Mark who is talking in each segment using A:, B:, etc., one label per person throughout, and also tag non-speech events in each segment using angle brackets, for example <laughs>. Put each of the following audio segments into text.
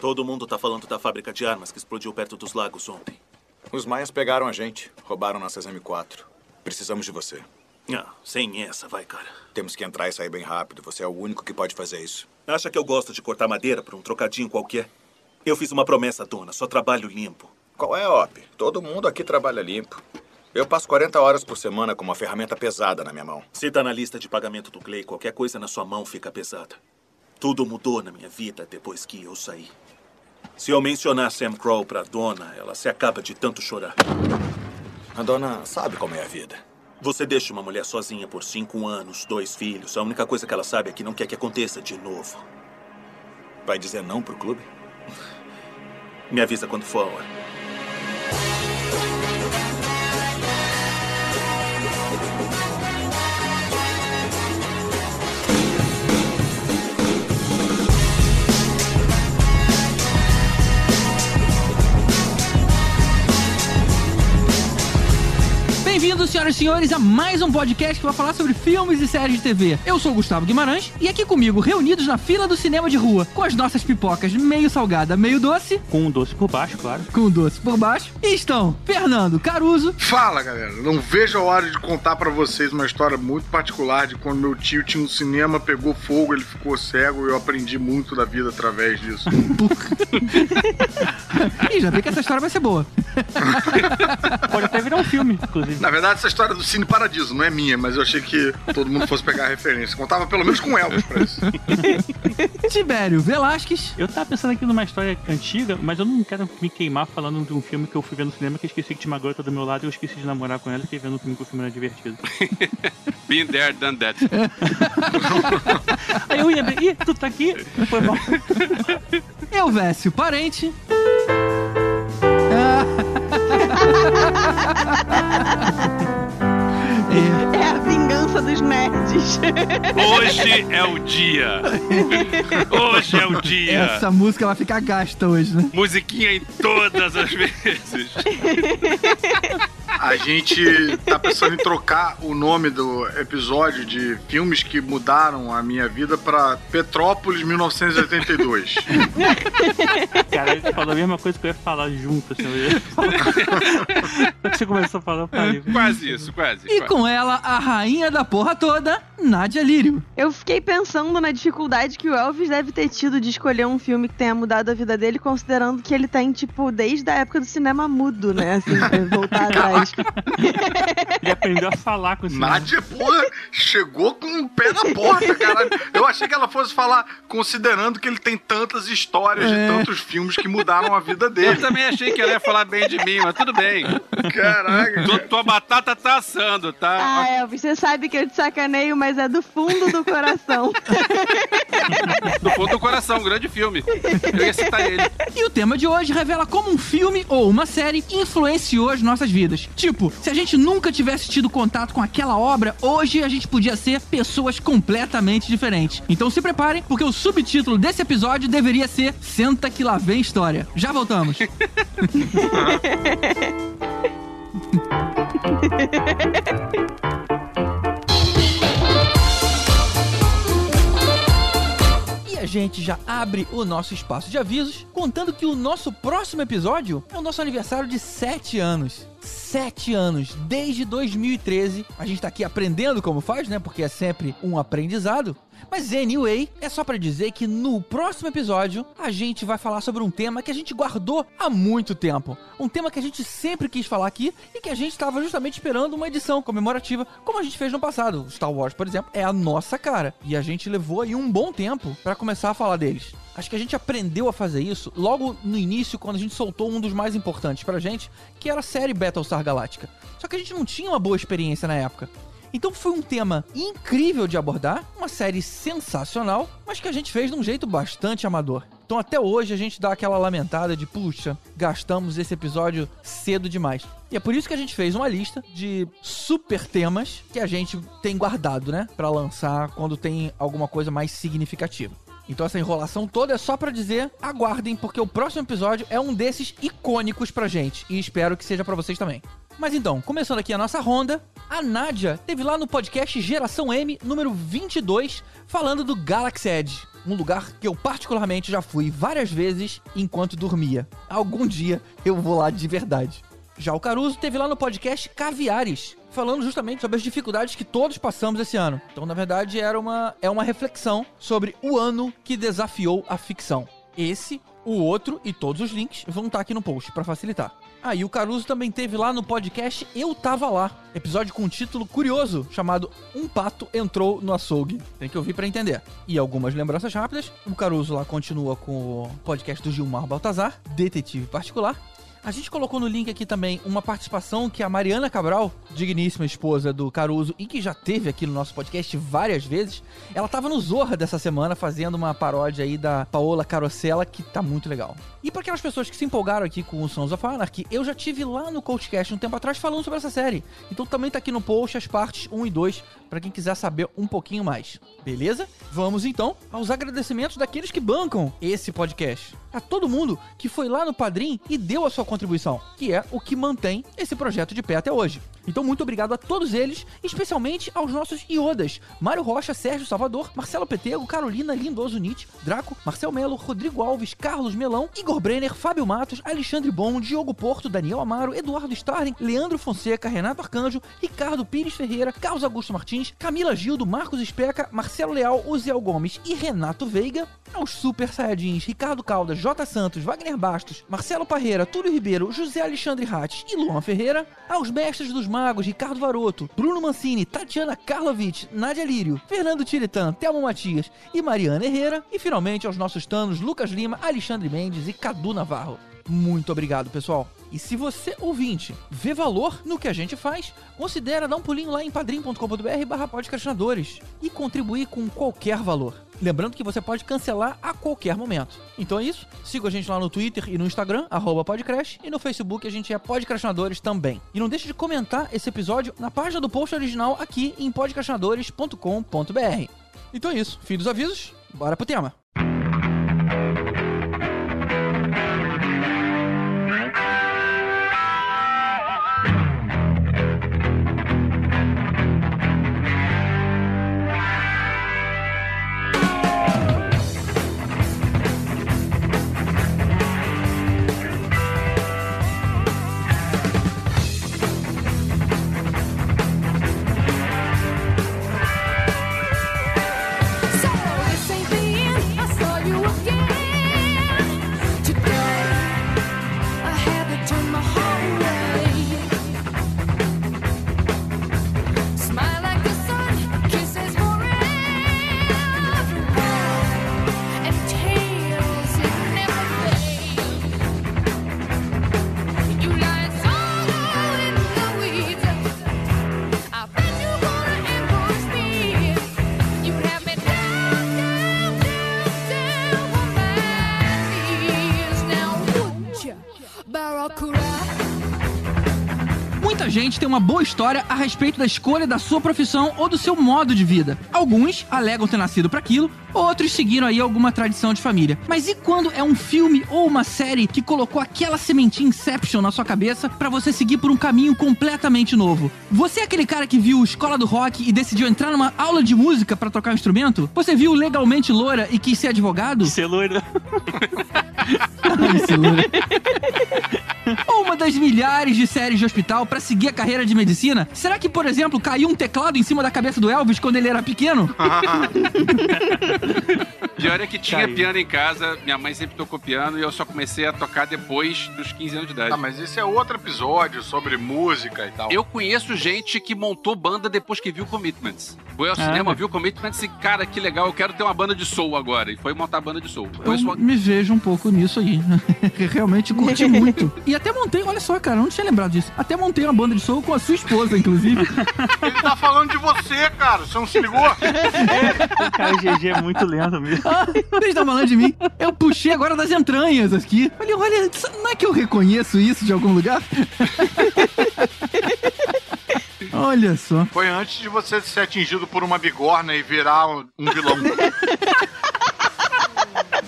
A: Todo mundo tá falando da fábrica de armas que explodiu perto dos lagos ontem.
B: Os maias pegaram a gente, roubaram nossas M4. Precisamos de você.
A: Ah, sem essa, vai, cara.
B: Temos que entrar e sair bem rápido. Você é o único que pode fazer isso.
A: Acha que eu gosto de cortar madeira por um trocadinho qualquer? Eu fiz uma promessa, dona. Só trabalho limpo.
B: Qual é, Op? Todo mundo aqui trabalha limpo. Eu passo 40 horas por semana com uma ferramenta pesada na minha mão.
A: Se tá na lista de pagamento do Clay, qualquer coisa na sua mão fica pesada. Tudo mudou na minha vida depois que eu saí. Se eu mencionar Sam Crow pra dona, ela se acaba de tanto chorar.
B: A dona sabe como é a vida.
A: Você deixa uma mulher sozinha por cinco anos, dois filhos. A única coisa que ela sabe é que não quer que aconteça de novo.
B: Vai dizer não pro clube?
A: Me avisa quando for a hora.
C: Bem-vindos, senhoras e senhores, a mais um podcast que vai falar sobre filmes e séries de TV. Eu sou o Gustavo Guimarães e aqui comigo, reunidos na fila do cinema de rua, com as nossas pipocas meio salgada, meio doce,
D: Com um doce por baixo, claro.
C: com doce por baixo, e estão Fernando Caruso,
E: Fala, galera. Não vejo a hora de contar pra vocês uma história muito particular de quando meu tio tinha um cinema, pegou fogo, ele ficou cego e eu aprendi muito da vida através disso. <laughs>
C: e já vi que essa história vai ser boa.
D: Pode até virar um filme, inclusive.
E: Na verdade, essa história do Cine Paradiso não é minha, mas eu achei que todo mundo fosse pegar a referência. Contava pelo menos com Elvis pra isso. <laughs>
C: Tibério Velasquez,
D: Eu tava pensando aqui numa história antiga, mas eu não quero me queimar falando de um filme que eu fui ver no cinema que eu esqueci que tinha uma garota do meu lado e eu esqueci de namorar com ela e fiquei vendo um filme que o filme era divertido. <laughs>
F: Been there, done that. <laughs>
D: Aí eu ia ver, ih, tu tá aqui? Foi mal.
C: Elvésio Parente, É,
G: É a vingança dos nerds.
F: Hoje é o dia. Hoje é o dia.
C: essa música ela fica gasta hoje, né?
F: Musiquinha em todas as vezes.
E: A gente tá pensando em trocar o nome do episódio de filmes que mudaram a minha vida pra Petrópolis 1982.
D: Cara, ele falou a mesma coisa que eu ia falar junto, assim. Eu ia falar. Você começou a falar, eu falei.
F: Quase isso, quase.
C: E
F: quase.
C: com ela, a rainha da porra toda, Nádia Lírio.
G: Eu fiquei pensando na dificuldade que o Elvis deve ter tido de escolher um filme que tenha mudado a vida dele, considerando que ele tem, tipo, desde a época do cinema mudo, né? Assim, <laughs> voltar atrás.
D: Ele aprendeu a falar com o cinema.
E: Nádia, porra, chegou com o pé na porta, caralho. Eu achei que ela fosse falar, considerando que ele tem tantas histórias
C: É.
E: de tantos filmes que mudaram a vida
F: Eu
E: dele.
F: também achei que ela ia falar bem de mim, mas tudo bem.
E: Caraca.
F: Tu- tua batata tá assando, tá?
G: Ah, Elvis, você sabe que eu te sacaneio, mas é do fundo do coração.
F: Do fundo do coração, um grande filme. Eu ia citar ele.
C: E o tema de hoje revela como um filme ou uma série influenciou as nossas vidas. Tipo, se a gente nunca tivesse tido contato com aquela obra, hoje a gente podia ser pessoas completamente diferentes. Então se preparem, porque o subtítulo desse episódio deveria ser Senta que lá vem história. Já voltamos. <laughs> E a gente já abre o nosso espaço de avisos, contando que o nosso próximo episódio é o nosso aniversário de 7 anos. 7 anos, desde 2013. A gente tá aqui aprendendo como faz, né? Porque é sempre um aprendizado. Mas anyway, é só pra dizer que no próximo episódio a gente vai falar sobre um tema que a gente guardou há muito tempo. Um tema que a gente sempre quis falar aqui e que a gente estava justamente esperando uma edição comemorativa, como a gente fez no passado. Star Wars, por exemplo, é a nossa cara. E a gente levou aí um bom tempo pra começar a falar deles. Acho que a gente aprendeu a fazer isso logo no início, quando a gente soltou um dos mais importantes pra gente, que era a série Battlestar Galactica. Só que a gente não tinha uma boa experiência na época. Então foi um tema incrível de abordar, uma série sensacional, mas que a gente fez de um jeito bastante amador. Então até hoje a gente dá aquela lamentada de, puxa, gastamos esse episódio cedo demais. E é por isso que a gente fez uma lista de super temas que a gente tem guardado, né, Pra lançar quando tem alguma coisa mais significativa. Então essa enrolação toda é só pra dizer, aguardem, porque o próximo episódio é um desses icônicos pra gente. E espero que seja pra vocês também. Mas então, começando aqui a nossa ronda, a Nádia teve lá no podcast Geração M, número 22, falando do Galaxy Edge. um lugar que eu particularmente já fui várias vezes enquanto dormia. Algum dia eu vou lá de verdade. Já o Caruso teve lá no podcast Caviares, falando justamente sobre as dificuldades que todos passamos esse ano. Então, na verdade, era uma, é uma reflexão sobre o ano que desafiou a ficção. Esse, o outro e todos os links vão estar aqui no post para facilitar. Ah, e o Caruso também teve lá no podcast Eu Tava Lá, episódio com um título curioso chamado Um Pato Entrou no Açougue. Tem que ouvir para entender. E algumas lembranças rápidas. O Caruso lá continua com o podcast do Gilmar Baltazar, Detetive Particular. A gente colocou no link aqui também uma participação que a Mariana Cabral, digníssima esposa do Caruso e que já teve aqui no nosso podcast várias vezes, ela tava no Zorra dessa semana fazendo uma paródia aí da Paola Carosella que tá muito legal. E para aquelas pessoas que se empolgaram aqui com o Sons of Anarchy, eu já tive lá no Coachcast um tempo atrás falando sobre essa série. Então também tá aqui no post as partes 1 e 2 para quem quiser saber um pouquinho mais. Beleza? Vamos então aos agradecimentos daqueles que bancam esse podcast. A todo mundo que foi lá no Padrim e deu a sua contribuição, que é o que mantém esse projeto de pé até hoje. Então, muito obrigado a todos eles, especialmente aos nossos iodas: Mário Rocha, Sérgio Salvador, Marcelo Petego, Carolina Lindoso Nietzsche, Draco, Marcel Melo, Rodrigo Alves, Carlos Melão, Igor Brenner, Fábio Matos, Alexandre Bom, Diogo Porto, Daniel Amaro, Eduardo Starling, Leandro Fonseca, Renato Arcanjo, Ricardo Pires Ferreira, Carlos Augusto Martins, Camila Gildo, Marcos Especa, Marcelo Leal, Uziel Gomes e Renato Veiga, aos Super Saiyajins Ricardo Caldas, J. Santos, Wagner Bastos, Marcelo Parreira, Túlio Ribeiro, José Alexandre Hatz e Luan Ferreira, aos mestres dos magos Ricardo Varoto, Bruno Mancini, Tatiana Karlovic, Nádia Lírio, Fernando Tiritan, Thelmo Matias e Mariana Herrera, e finalmente aos nossos tanos Lucas Lima, Alexandre Mendes e Cadu Navarro. Muito obrigado, pessoal. E se você, ouvinte, vê valor no que a gente faz, considera dar um pulinho lá em padrim.com.br barra podcastinadores e contribuir com qualquer valor. Lembrando que você pode cancelar a qualquer momento. Então é isso. Siga a gente lá no Twitter e no Instagram, arroba Podcrash, e no Facebook a gente é Podcastinadores também. E não deixe de comentar esse episódio na página do post original aqui em podcastinadores.com.br. Então é isso. Fim dos avisos. Bora pro tema.
H: So
C: Gente tem uma boa história a respeito da escolha da sua profissão ou do seu modo de vida. Alguns alegam ter nascido para aquilo, outros seguiram aí alguma tradição de família. Mas e quando é um filme ou uma série que colocou aquela sementinha Inception na sua cabeça para você seguir por um caminho completamente novo? Você é aquele cara que viu Escola do Rock e decidiu entrar numa aula de música para tocar um instrumento? Você viu Legalmente Loura e quis ser advogado?
D: Ser loira.
C: Ai, Silura. Ou milhares de séries de hospital pra seguir a carreira de medicina? Será que, por exemplo, caiu um teclado em cima da cabeça do Elvis quando ele era pequeno? <laughs>
F: Pior é que tinha
D: Caiu.
F: piano em casa, minha mãe sempre tocou piano e eu só comecei a tocar depois dos 15 anos de idade.
E: Ah, mas esse é outro episódio sobre música e tal.
F: Eu conheço gente que montou banda depois que viu Commitments. Foi ao
D: Ah,
F: cinema,
D: é?
F: viu Commitments e, cara, que legal, eu quero ter uma banda de soul agora. E foi montar a banda de soul.
C: Eu
F: uma-
C: me vejo um pouco nisso aí. <laughs> Realmente curti <laughs> muito. E até montei, olha só, cara, eu não tinha lembrado disso. Até montei uma banda de soul com a sua esposa, inclusive. <laughs>
E: Ele tá falando de você, cara. Você não se ligou?
D: Cara, o GG é muito lento mesmo. <laughs>
C: Eles estão falando de mim. Eu puxei agora das entranhas aqui. Olha, olha, não é que eu reconheço isso de algum lugar? <laughs> olha só.
E: Foi antes de você ser atingido por uma bigorna e virar um, um vilão. <laughs>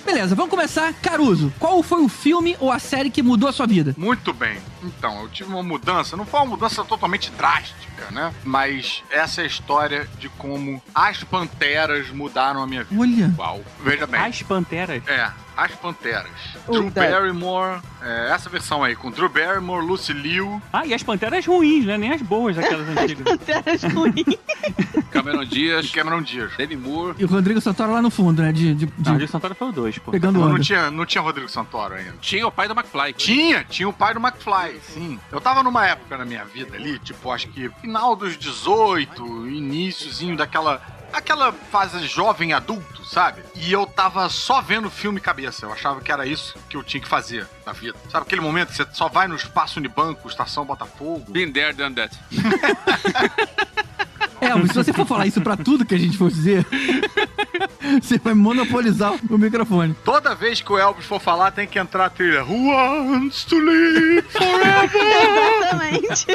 C: Beleza, vamos começar. Caruso, qual foi o filme ou a série que mudou a sua vida?
E: Muito bem. Então, eu tive uma mudança, não foi uma mudança totalmente drástica, né? Mas essa é a história de como as panteras mudaram a minha vida.
C: Olha.
E: Uau. Veja bem.
D: As Panteras.
E: É, As Panteras.
G: O
E: Drew
G: da-
E: Barrymore, é, essa versão aí, com Drew Barrymore, Lucy Liu.
D: Ah, e as Panteras ruins, né? Nem as boas daquelas <laughs> antigas.
G: Panteras ruins. <laughs>
F: Cameron Dias,
E: Cameron Diaz.
F: Demi Moore.
C: E o Rodrigo Santoro lá no fundo, né? De, de, de-
D: Não, o de Santoro foi o 2, pô.
C: pegando
E: Não,
C: onda.
E: tinha, não tinha Rodrigo Santoro ainda.
F: Tinha o pai do McFly.
E: Tinha, tinha o pai do McFly, sim. Eu tava numa época na minha vida ali, tipo, acho que final dos 18, iníciozinho daquela. Aquela fase jovem adulto, sabe? E eu tava só vendo filme cabeça. Eu achava que era isso que eu tinha que fazer na vida. Sabe aquele momento que você só vai no espaço Unibanco, estação Botafogo?
F: Been there, done that. <laughs>
C: É, mas se você for falar isso pra tudo que a gente for dizer, <laughs> <laughs> você vai monopolizar o microfone.
E: Toda vez que o Elvis for falar, tem que entrar a trilha. Who wants to live forever?
G: Exatamente.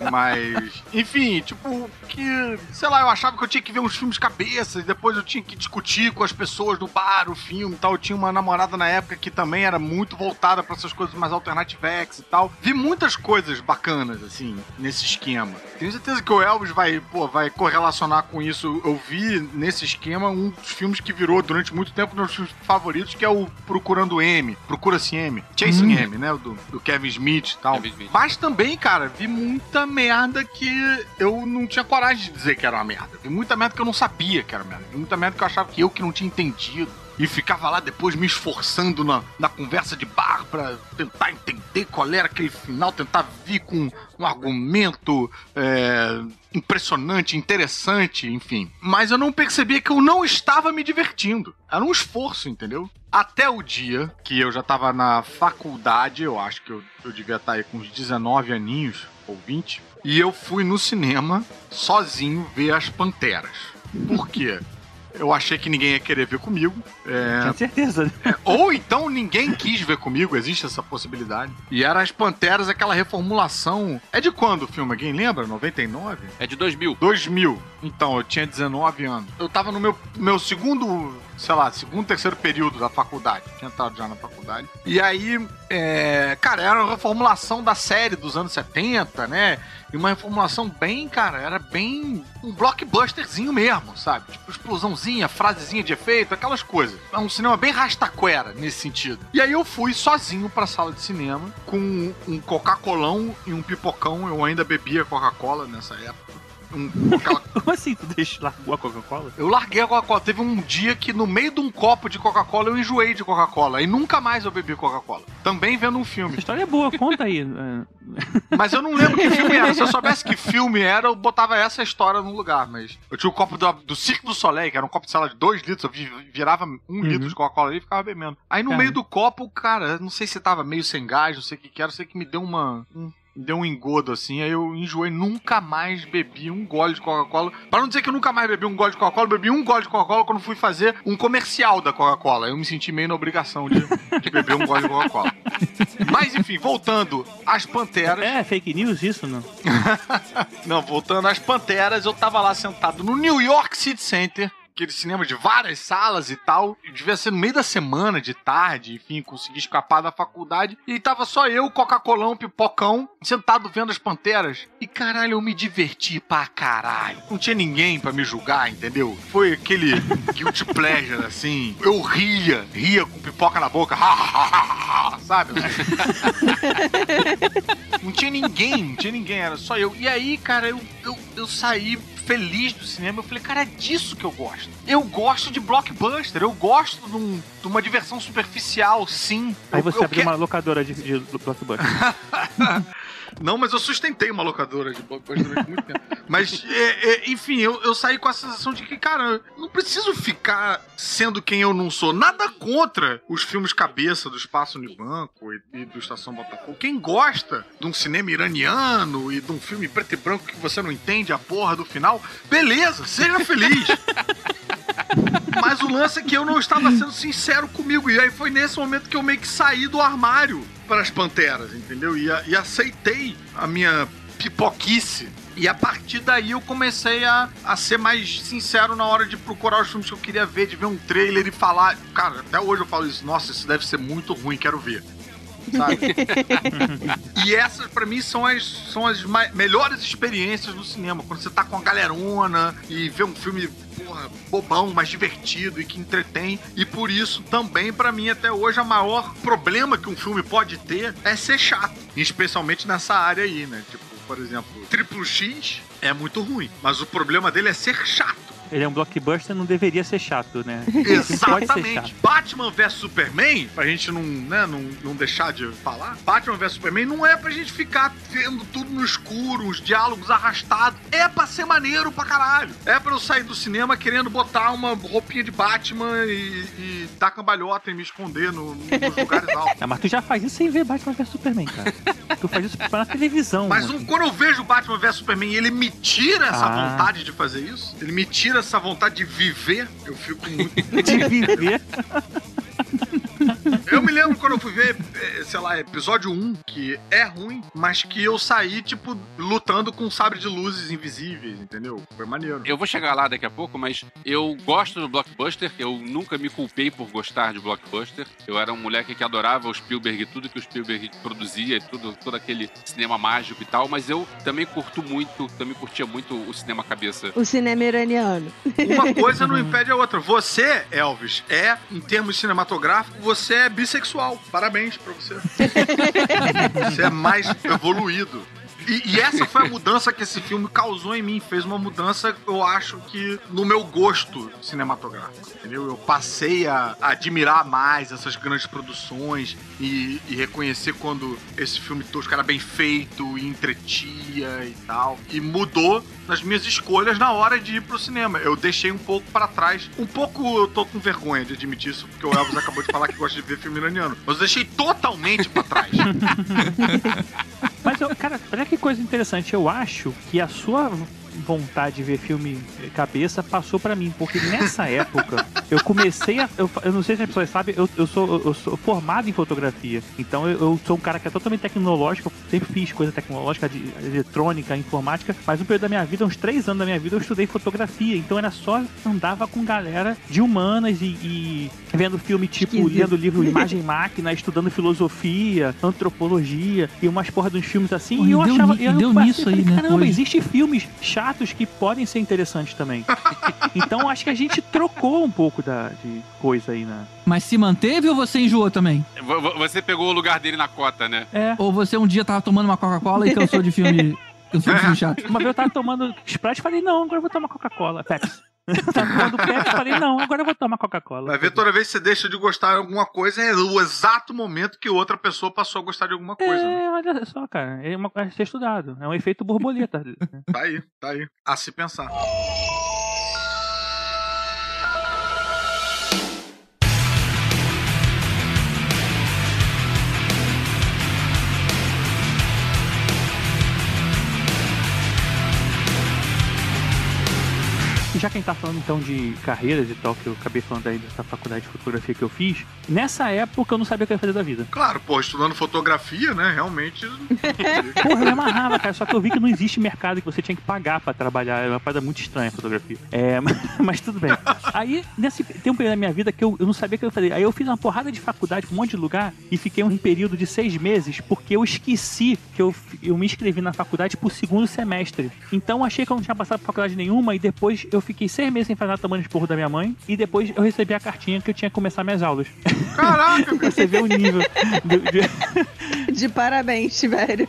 G: <laughs>
E: Mas, enfim, tipo, que, sei lá, eu achava que eu tinha que ver uns filmes cabeça e depois eu tinha que discutir com as pessoas do bar o filme e tal. Eu tinha uma namorada na época que também era muito voltada pra essas coisas mais alternativex e tal. Vi muitas coisas bacanas, assim, nesse esquema. Tenho certeza que o Elvis vai, pô, vai correlacionar com isso. Eu vi nesse esquema um dos filmes que virou durante muito tempo meus filmes favoritos, que é o Procurando M, Procura-se M, Chasing M, né, o do, do Kevin Smith e tal.
F: Kevin Smith.
E: Mas também, cara, vi muita merda que eu não tinha coragem de dizer que era uma merda. Vi muita merda que eu não sabia que era merda. Vi muita merda que eu achava que eu que não tinha entendido. E ficava lá depois me esforçando na, na conversa de bar pra tentar entender qual era aquele final, tentar vir com um argumento é, impressionante, interessante, enfim. Mas eu não percebia que eu não estava me divertindo. Era um esforço, entendeu? Até o dia que eu já tava na faculdade, eu acho que eu, eu devia estar aí com uns 19 aninhos, ou 20, e eu fui no cinema sozinho ver as Panteras. Por quê? Eu achei que ninguém ia querer ver comigo. É,
D: Tinha certeza. né?
E: ou então ninguém quis ver comigo, existe essa possibilidade. E era as Panteras, aquela reformulação. É de quando o filme? Alguém lembra? 99?
F: É de 2000.
E: 2000. Então, eu tinha 19 anos. Eu tava no meu, meu segundo, sei lá, segundo, terceiro período da faculdade. Tinha entrado já na faculdade. E aí, é, cara, era uma reformulação da série dos anos 70, né? E uma reformulação bem, cara, era bem um blockbusterzinho mesmo, sabe? Tipo, explosãozinha, frasezinha de efeito, aquelas coisas. É um cinema bem rastaquera nesse sentido. E aí eu fui sozinho pra sala de cinema com um Coca-Colão e um pipocão. Eu ainda bebia Coca-Cola nessa época. Um, aquela <laughs>
D: Como assim tu deixa largou a Coca-Cola?
E: eu larguei a Coca-Cola. Teve um dia que no meio de um copo de Coca-Cola eu enjoei de Coca-Cola. E nunca mais eu bebi Coca-Cola. Também vendo um
D: Essa
E: filme.
D: história é boa, conta aí. <laughs>
E: Mas eu não lembro que filme era. Se eu soubesse que filme era, eu botava essa história no lugar. Mas eu tinha o copo do, do Cirque do Soleil, que era um copo de sala de 2 litros. Eu vi- virava um litro de Coca-Cola ali e ficava bebendo. Aí no
D: Caramba.
E: meio do copo, cara, não sei se tava meio sem gás, não sei o que que era. Sei que me deu uma... um- deu um engodo assim, aí eu enjoei, nunca mais bebi um gole de Coca-Cola. Pra não dizer que eu nunca mais bebi um gole de Coca-Cola, bebi um gole de Coca-Cola quando fui fazer um comercial da Coca-Cola. Eu me senti meio na obrigação de, de beber um gole de Coca-Cola. Mas enfim, voltando às Panteras.
D: é fake news isso, não? <laughs>
E: Não, voltando às Panteras, eu tava lá sentado no New York City Center, aquele cinema de várias salas e tal. E devia ser no meio da semana, de tarde, enfim, consegui escapar da faculdade. E tava só eu, Coca-Colão, pipocão, sentado vendo as Panteras. E caralho, eu me diverti pra caralho. Não tinha ninguém pra me julgar, entendeu? Foi aquele <laughs> guilty pleasure, assim. Eu ria, ria com pipoca na boca, sabe? <laughs> Não tinha ninguém, não tinha ninguém, era só eu. E aí, cara, eu, eu, eu saí feliz do cinema. Eu falei, cara, é disso que eu gosto. Eu gosto de blockbuster, eu gosto de, um- de uma diversão superficial, sim.
D: Aí
E: Eu-
D: você
E: eu
D: abriu
E: quero-
D: uma locadora de, de blockbuster. <laughs>
E: Não, mas eu sustentei uma locadora de blockbuster durante muito tempo. Mas, é, é, enfim, eu, eu saí com a sensação de que, cara, não preciso ficar sendo quem eu não sou. Nada contra os filmes cabeça do Espaço Unibanco e, e do Estação Botafogo. Quem gosta de um cinema iraniano e de um filme preto e branco que você não entende a porra do final, beleza, seja feliz. <laughs> Mas o lance é que eu não estava sendo sincero comigo. E aí foi nesse momento que eu meio que saí do armário para as panteras, entendeu? E, e aceitei a minha pipoquice. E a partir daí eu comecei a, a ser mais sincero na hora de procurar os filmes que eu queria ver, de ver um trailer e falar. Cara, até hoje eu falo isso. Nossa, isso deve ser muito ruim, quero ver. Sabe? <laughs> e essas, pra mim, são as, são as melhores experiências no cinema. Quando você tá com a galerona e vê um filme, porra, bobão, mas divertido e que entretém. E por isso, também, pra mim, até hoje, o maior problema que um filme pode ter é ser chato. Especialmente nessa área aí, né? Tipo, por exemplo, Triplo X é muito ruim. Mas o problema dele é ser chato.
D: Ele é um blockbuster, não deveria ser chato, né? <laughs>
E: Exatamente.
D: chato.
E: Batman vs Superman, pra gente não, né, não, não deixar de falar, Batman vs Superman não é pra gente ficar vendo tudo no escuro, os diálogos arrastados. É pra ser maneiro pra caralho. É pra eu sair do cinema querendo botar uma roupinha de Batman e, e dar cambalhota e me esconder no, nos lugares <laughs> altos.
D: Ah, mas tu já faz isso sem ver Batman vs Superman, cara. tu faz isso na televisão.
E: Mas um- quando eu vejo Batman vs Superman e ele me tira essa
D: Ah.
E: vontade de fazer isso, ele me tira essa vontade de viver, eu fico muito
D: de viver. <laughs>
E: Eu me lembro quando eu fui ver, eh, sei lá, episódio 1, que é ruim, mas que eu saí, tipo, lutando com um sabre de luzes invisíveis, entendeu? Foi maneiro.
F: Eu vou chegar lá daqui a pouco, mas eu gosto do blockbuster. Eu nunca me culpei por gostar de blockbuster. Eu era um moleque que adorava o Spielberg e tudo que o Spielberg produzia, e tudo, todo aquele cinema mágico e tal. Mas eu também curto muito, também curtia muito o cinema cabeça.
G: O cinema iraniano.
E: Uma coisa <laughs> não impede a outra. Você, Elvis, é, em termos cinematográficos, você é bissexual. Parabéns pra você. <laughs> Você é mais evoluído. E, e essa foi a mudança que esse filme causou em mim. Fez uma mudança, eu acho que no meu gosto cinematográfico. Entendeu? Eu passei a, admirar mais essas grandes produções e, e reconhecer quando esse filme tosco era bem feito e entretia e tal. E mudou nas minhas escolhas na hora de ir pro cinema. Eu deixei um pouco pra trás. Um pouco eu tô com vergonha de admitir isso, porque o Elvis acabou de falar que gosta de ver filme iraniano. Mas eu deixei totalmente pra trás. <laughs>
D: Mas, eu, cara, olha que coisa interessante. Eu acho que a sua vontade de ver filme cabeça passou pra mim, porque nessa <laughs> época eu comecei a. Eu, eu não sei se as pessoas sabem, eu, eu, sou, eu sou formado em fotografia. Então eu, eu sou um cara que é totalmente tecnológico, eu sempre fiz coisa tecnológica, de eletrônica, informática, mas um período da minha vida, uns três anos da minha vida, eu estudei fotografia. Então era só andava com galera de humanas e, e vendo filme tipo,
G: Esquisito.
D: lendo livro Imagem Máquina, estudando filosofia, antropologia e umas porra dos filmes assim. E eu
C: deu
D: achava. eu
C: e deu
D: passei,
C: nisso aí,
D: falei,
C: né,
D: Caramba,
C: hoje."
D: existem filmes chatos que podem ser interessantes também. <laughs> então acho que a gente trocou um pouco da, de coisa aí, né?
C: Mas se manteve ou você enjoou também?
F: Vo- vo- Você pegou o lugar dele na cota, né?
D: É.
C: Ou você um dia tava tomando uma Coca-Cola e cansou de filme. <laughs> cansou de filme chato?
D: Uma vez eu tava tomando Sprite e falei, não, agora eu vou tomar Coca-Cola. Pepsi. Eu tava tomando Pepsi e falei, não, agora eu vou tomar Coca-Cola.
E: Vai ver toda vez que você deixa de gostar de alguma coisa, é o exato momento que outra pessoa passou a gostar de alguma coisa. né?
D: É, olha só, cara. É, uma, é ser estudado. É um efeito borboleta.
E: Tá aí, tá aí. A se pensar.
D: E já que a gente tá falando então de carreiras e tal, que eu acabei falando aí dessa faculdade de fotografia que eu fiz, nessa época eu não sabia o que eu ia fazer da vida.
E: Claro, pô, estudando fotografia, né? Realmente. <laughs>
D: Porra, eu amarrava, cara. Só que eu vi que não existe mercado que você tinha que pagar pra trabalhar. É uma parada muito estranha a fotografia. É, <laughs> mas tudo bem. Aí, nesse tem um período da minha vida que eu, eu não sabia o que eu ia fazer. Aí eu fiz uma porrada de faculdade pra um monte de lugar e fiquei um período de seis meses porque eu esqueci que eu, eu me inscrevi na faculdade pro segundo semestre. Então eu achei que eu não tinha passado por faculdade nenhuma e depois eu fiquei seis meses sem fazer nada tomando esporro da minha mãe e depois eu recebi a cartinha que eu tinha que começar minhas aulas.
E: Caraca, <laughs>
D: você ver o nível. do- de- <laughs>
G: De parabéns, velho.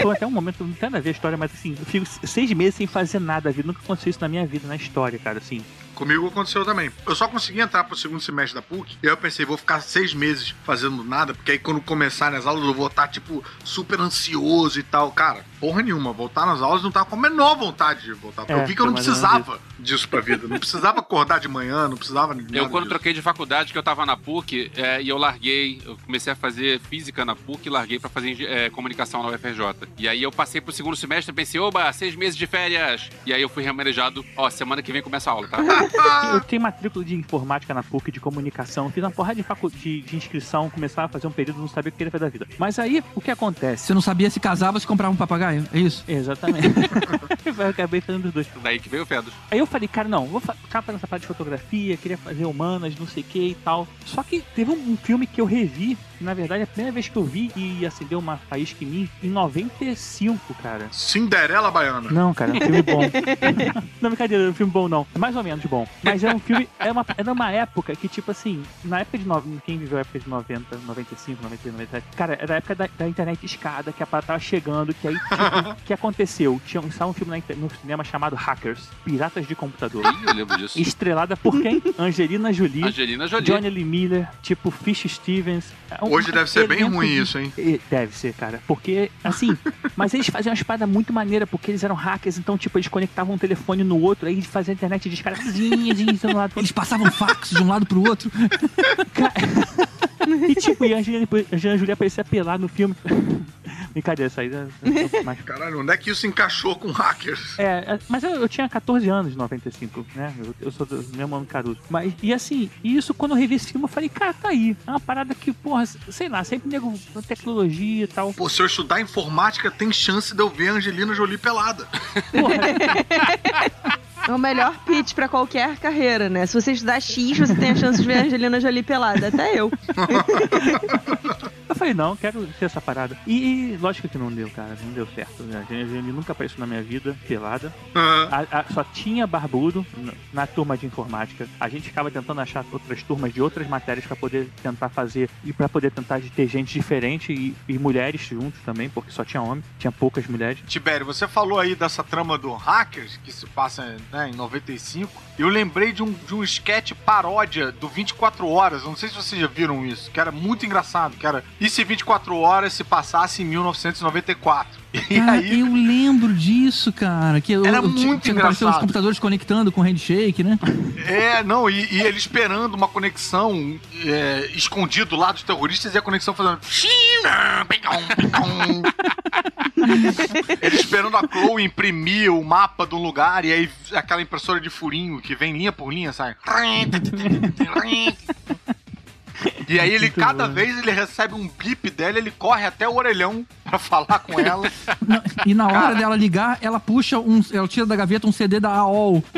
D: Foi até um momento, não tem nada a ver a história, mas assim, eu fico seis meses sem fazer nada, vida. Nunca aconteceu isso na minha vida, na história, cara, assim.
E: Comigo aconteceu também. Eu só consegui entrar pro segundo semestre da PUC e aí eu pensei, vou ficar seis meses fazendo nada, porque aí quando começar nas aulas eu vou estar, tipo, super ansioso e tal. Cara, porra nenhuma. Voltar nas aulas não tava com a menor vontade de voltar. Porque
D: É,
E: eu vi que eu não precisava disso pra vida. Não precisava acordar de manhã, não precisava. nada
F: Eu, quando
E: disso.
F: troquei de faculdade, que eu tava na PUC, é, e eu larguei, eu comecei a fazer física na PUC e larguei pra fazer é, comunicação na UFRJ. E aí eu passei pro segundo semestre e pensei, oba, seis meses de férias. E aí eu fui remanejado, ó, semana que vem começa a aula, tá? <laughs>
D: Eu tenho matrícula de informática na PUC, de comunicação, fiz uma porrada de, facu... de, de inscrição, começava a fazer um período, não sabia o que queria fazer da vida. Mas aí, o que acontece?
C: Você não sabia se casava ou se comprava um papagaio? Caio, é isso?
D: Exatamente. <laughs> eu acabei fazendo os dois.
F: Daí que veio o Fedos.
D: Aí eu falei, cara, não, vou ficar fazendo essa parte de fotografia, queria fazer humanas, não sei o que e tal. Só que teve um, um filme que eu revi, que na verdade é a primeira vez que eu vi e acendeu uma faísca em mim, em 95, cara.
E: Cinderela Baiana.
D: Não, cara, é um filme bom. <laughs> não, brincadeira, é um filme bom não. É mais ou menos bom. Mas é um filme, é uma, é uma época que, tipo assim, na época de. No, quem viveu a época de 90, 95, 96, 97. Cara, era a época da, da internet escada, que a parada tava chegando, que aí, tipo, <laughs> o que aconteceu? Tinha um, um filme no cinema chamado Hackers Piratas de Computador.
F: Ih, eu lembro disso.
D: Estrelada por quem? <laughs> Angelina Jolie.
F: Angelina Jolie.
D: Johnny Lee Miller, tipo Fish Stevens. É um
E: Hoje deve ser bem ruim
D: de-
E: isso, hein?
D: Deve ser, cara. Porque, assim, <laughs> mas eles faziam uma espada muito maneira, porque eles eram hackers, então, tipo, eles conectavam um telefone no outro, aí faziam a internet de um lado
C: Eles passavam fax de um lado pro outro.
D: E, tipo, e a Angelina, a Angelina Jolie aparecia pelada no filme. <laughs> Brincadeira, isso aí é- é mais
E: Caralho, onde é que isso encaixou com hackers?
D: É, é, mas eu, eu tinha 14 anos em 95, né? Eu, eu sou do mesmo ano Caruso. Mas, e assim, isso quando eu revi esse filme, eu falei, cara, tá aí. É uma parada que, porra, sei lá, sempre nego tecnologia e tal.
E: Pô, se eu estudar informática, tem chance de eu ver a Angelina Jolie pelada.
D: Porra, <laughs>
G: É o melhor pitch pra qualquer carreira, né? Se você estudar X, você tem a chance de ver a Angelina Jolie pelada. Até eu. <laughs>
D: eu falei, não, quero ser essa parada. E, lógico que não deu, cara, não deu certo. Né? A Angelina nunca apareceu na minha vida, pelada.
E: Ah,
D: A- a- só tinha barbudo na, na turma de informática. A gente ficava tentando achar outras turmas de outras matérias pra poder tentar fazer e pra poder tentar ter gente diferente e, e mulheres juntos também, porque só tinha homem, tinha poucas mulheres.
E: Tibério, você falou aí dessa trama do Hackers, que se passa né, em 95. Eu lembrei de um, de um sketch paródia do 24 Horas. Não sei se vocês já viram isso, que era muito engraçado. Que era, e se 24 Horas se passasse em 1994? E
C: Cara,
E: aí,
C: eu lembro disso, cara. Que
E: Era
C: eu,
E: muito
C: tinha aparecer os
E: engraçado.
C: computadores conectando com handshake, né?
E: é, não, e, e ele esperando uma conexão é, escondido lá dos terroristas e a conexão fazendo. <laughs> Ele esperando a Chloe imprimir o mapa um lugar e aí aquela impressora de furinho que vem linha por linha, sai. <laughs> <laughs> E aí ele, cada
D: bom.
E: vez ele recebe um bip dela, ele corre até o orelhão pra falar com <laughs> ela.
C: Não, e na hora
E: Cara.
C: dela ligar, ela puxa um. Ela tira da gaveta um CD da AOL. <laughs>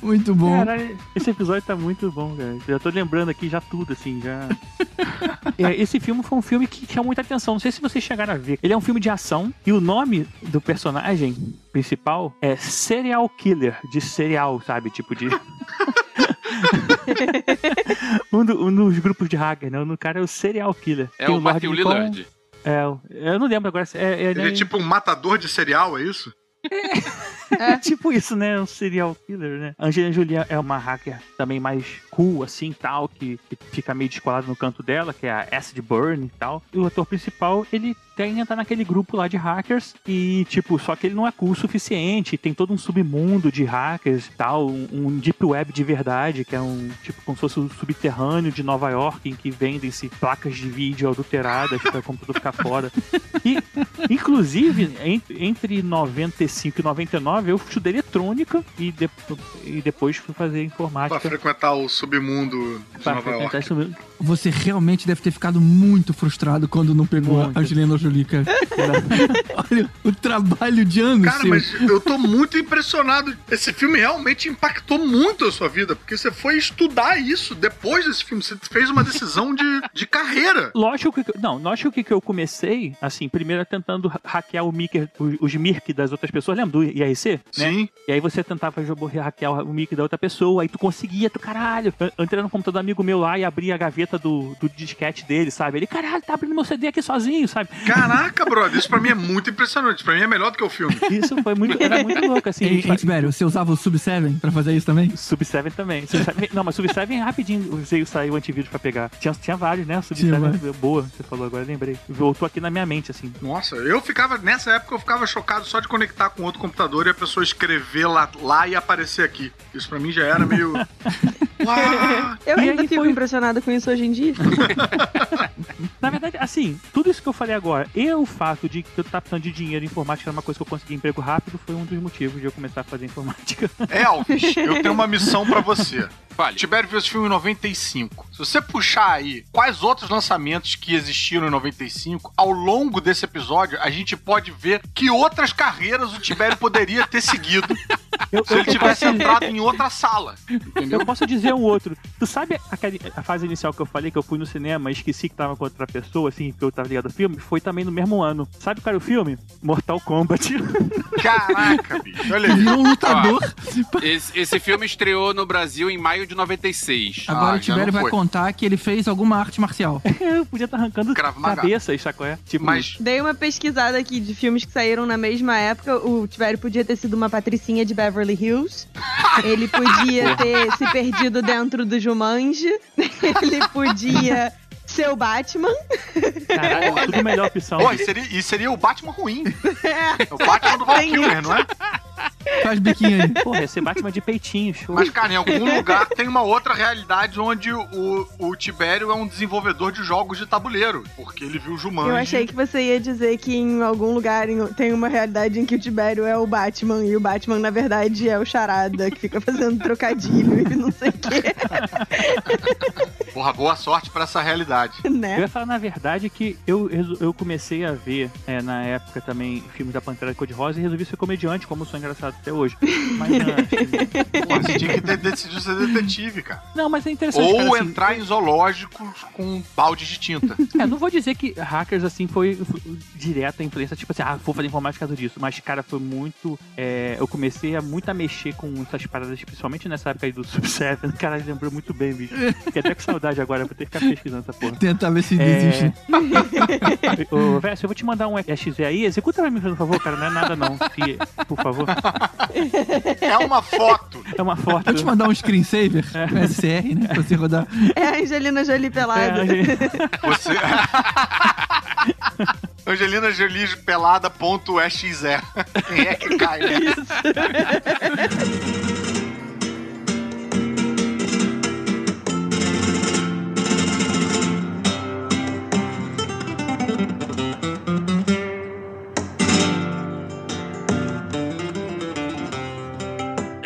C: Muito bom.
D: Caralho, esse episódio tá muito bom, cara. Já tô lembrando aqui já tudo, assim, já. É, esse filme foi um filme que chamou muita atenção. Não sei se vocês chegaram a ver. Ele é um filme de ação e o nome do personagem principal é Serial Killer, de cereal, sabe? Tipo de. <laughs> um, do- um dos grupos de hacker, né? O cara é o Serial Killer.
F: É
D: Tem
F: o Matthew. Lillard.
D: É, eu não lembro agora. se- É, é,
E: Ele é tipo um matador de cereal, é isso? <laughs>
D: É tipo isso, né? Um serial killer, né? Angelina Jolie é uma hacker também mais cool, assim, tal, que, que fica meio descolada no canto dela, que é a Acid Burn e tal. E o ator principal, ele tem entrar naquele grupo lá de hackers e, tipo, só que ele não é cool o suficiente, tem todo um submundo de hackers e tal, um, um deep web de verdade, que é um, tipo, como se fosse o subterrâneo de Nova York, em que vendem-se placas de vídeo adulteradas para o computador ficar fora. E, inclusive, entre, entre 95 e 99, eu estudei eletrônica e, de- e depois fui fazer
E: Pra
D: informática.
E: frequentar o submundo de
D: pra
E: Nova York.
C: Você realmente deve ter ficado muito frustrado quando não pegou
D: Muito.
C: a Angelina Jolie, cara. <laughs> Olha o trabalho de anos
E: Cara,
C: seu.
E: mas eu tô muito impressionado. Esse filme realmente impactou muito a sua vida, porque você foi estudar isso depois desse filme. Você fez uma decisão de, de carreira.
D: Lógico que. Não, lógico que que eu comecei, assim, primeiro tentando ha- hackear o Mickey, os, Mirk das outras pessoas, lembra do IRC? Né?
E: Sim.
D: E aí você tentava hackear o Mickey da outra pessoa, aí tu conseguia, tu caralho. Eu entrei no computador do amigo meu lá e abri a gaveta do, do disquete dele, sabe? Ele, caralho, tá abrindo meu CD aqui sozinho, sabe?
E: Caraca, brother, isso pra mim é muito impressionante. Pra mim é melhor do que o filme.
D: Isso foi muito, era muito louco, assim.
C: Ei, ei, Tibério, você usava o Sub-7 pra fazer isso também?
D: Sub 7 também. Sub 7 não, mas Sub 7 rapidinho usei saiu o antivírus pra pegar. Tinha, tinha vários, né? Sub
C: Tinha
D: 7 boa, você falou agora, eu lembrei. Voltou aqui na minha mente, assim.
E: Nossa, eu ficava, nessa época eu ficava chocado só de conectar com outro computador e a pessoa escrever lá, lá e aparecer aqui. Isso pra mim já era meio. Uau! <laughs> <laughs>
G: Eu
D: E
G: ainda
D: aí
G: fico
D: foi-
G: impressionada com isso hoje em dia. <laughs>
D: Na verdade, assim, tudo isso que eu falei agora e o fato de que eu tava precisando de dinheiro em informática era uma coisa que eu consegui emprego rápido foi um dos motivos de eu começar a fazer informática. <laughs>
E: Elvis, eu tenho uma missão pra você.
F: Fale.
E: Tibério viu esse filme em 95. Se você puxar aí quais outros lançamentos que existiram em 95, ao longo desse episódio, a gente pode ver que outras carreiras o Tibério poderia ter seguido
D: Eu,
E: se ele
D: eu
E: tivesse
D: posso-
E: entrado em outra sala. Entendeu?
D: Eu posso dizer um outro. Tu sabe aquela, a fase inicial que eu falei que eu fui no cinema e esqueci que tava com outra pessoa, assim, que eu tava ligado ao filme? Foi também no mesmo ano. Sabe qual era o filme? Mortal Kombat.
E: Caraca, bicho. Olha aí.
C: Um lutador.
F: Esse, esse filme estreou no Brasil em maio de 96.
C: Agora
E: Ah,
C: o Tibério vai contar que ele fez alguma arte marcial. <laughs>
D: eu podia estar arrancando
E: Krav Maga.
D: cabeças, qual é? Tipo,
E: Mas
G: Dei uma pesquisada aqui de filmes que saíram na mesma época. O Tibério podia ter sido uma patricinha de Beverly Hills. Ele podia <laughs> ter se perdido dentro do Jumanji. <laughs> Ele podia ser o Batman.
D: caralho, tudo melhor opção.
E: Pô, e seria, e seria o Batman ruim. <laughs> É o Batman do Val Kilmer, não é?
C: Faz biquinho aí.
D: Porra, ia ser Batman de peitinho, show.
E: Mas, cara, em algum lugar tem uma outra realidade onde o, o Tibério é um desenvolvedor de jogos de tabuleiro. Porque ele viu o Jumanji.
G: Eu achei que você ia dizer que em algum lugar em- tem uma realidade em que o Tibério é o Batman e o Batman, na verdade, é o Charada, que fica fazendo trocadilho e não sei o quê, <laughs>
E: Porra, boa sorte pra essa realidade.
D: Eu
G: né?
D: ia falar, na verdade, que eu, eu comecei a ver, é, na época também, filmes da Pantera Cor-de-Rosa e resolvi ser comediante, como eu sou engraçado até hoje. Mas antes... <laughs>
E: Porra, você tinha que ter decidido ser detetive, cara.
D: Não, mas é interessante,
E: Ou
D: cara, assim,
E: entrar em zoológicos com balde de tinta.
D: É, não vou dizer que hackers, assim, foi, foi direta influência, tipo assim, ah, vou fazer informática por causa disso. Mas, cara, foi muito. é, eu comecei a muito a mexer com essas paradas, principalmente nessa época aí do <laughs> Sub-7. Cara, lembrou muito bem, bicho. Fiquei até com saudade agora, vou ter que ficar pesquisando essa porra.
C: Tentar ver se
D: É...
C: desiste. <laughs>
D: Ô, Vess, eu vou te mandar um EXE aí, executa pra mim, por favor, cara, não é nada não. Fie, por favor.
E: É uma foto.
D: É uma foto.
C: Vou te mandar um screensaver com SCR, né? Pra você rodar.
G: É a Angelina Jolie
D: É,
G: pelada.
D: a gente-
E: Você. <laughs> Angelina Jolie pelada ponto exe. Quem é que cai? né? <laughs>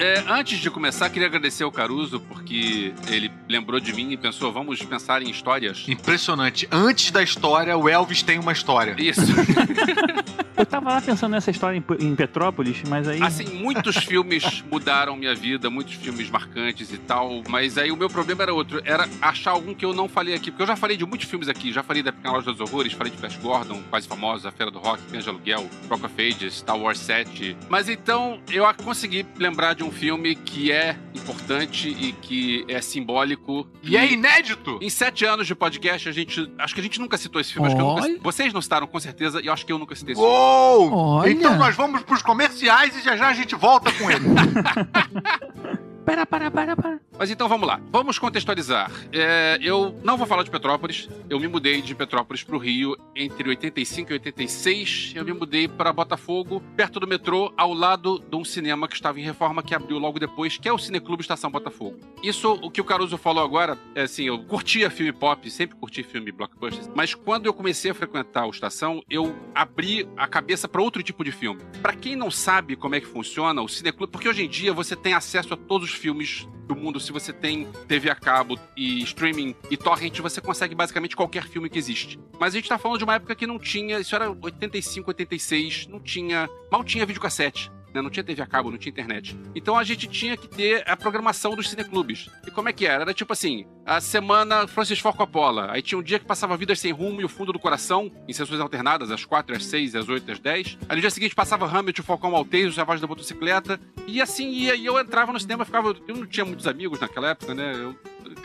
F: É, antes de começar, queria agradecer ao Caruso, porque ele lembrou de mim e pensou, vamos pensar em histórias.
E: Impressionante. Antes da história, o Elvis tem uma história.
F: Isso. <laughs>
D: Eu tava lá pensando nessa história em, em Petrópolis, mas aí.
F: Assim, muitos filmes mudaram minha vida, muitos filmes marcantes e tal, mas aí o meu problema era outro, era achar algum que eu não falei aqui, porque eu já falei de muitos filmes aqui, já falei da Pequena Loja dos Horrores, falei de Flash Gordon, Quase Famosa, A Feira do Rock, de Aluguel, Rock of Ages, Star Wars 7, mas então eu consegui lembrar de um filme que é importante e que é simbólico.
E: E é inédito.
F: Em sete anos de podcast, a gente. Acho que a gente nunca citou esse filme. Acho que eu nunca- vocês não citaram, com certeza, e eu acho que eu nunca citei esse filme.
C: Olha.
E: Então nós vamos pros comerciais e já já a gente volta com ele. <laughs>
D: Para, para, para.
F: Mas então vamos lá, vamos contextualizar. É, eu não vou falar de Petrópolis. Eu me mudei de Petrópolis para o Rio entre 85 e 86. Eu me mudei para Botafogo, perto do metrô, ao lado de um cinema que estava em reforma que abriu logo depois, que é o Cineclube Estação Botafogo. Isso, o que o Caruso falou agora, é assim, eu curtia filme pop, sempre curti filme blockbusters, mas quando eu comecei a frequentar o Estação, eu abri a cabeça para outro tipo de filme. Para quem não sabe como é que funciona o Cineclube, porque hoje em dia você tem acesso a todos os filmes do mundo, se você tem TV a cabo e streaming e torrent, você consegue basicamente qualquer filme que existe. Mas a gente tá falando de uma época que não tinha, isso era 85, 86, não tinha, mal tinha videocassete. Né? Não tinha TV a cabo, não tinha internet. Então a gente tinha que ter a programação dos cineclubes. E como é que era? Era tipo assim: a semana Francis Ford Coppola. Aí tinha um dia que passava Vidas Sem Rumo e o Fundo do Coração, em sessões alternadas, às 4, às 6, às 8, às 10. Aí no dia seguinte passava Hamlet, o Falcão Maltese, o Savagem da Motocicleta. E assim ia. E eu entrava no cinema, ficava. Eu não tinha muitos amigos naquela época, né? Eu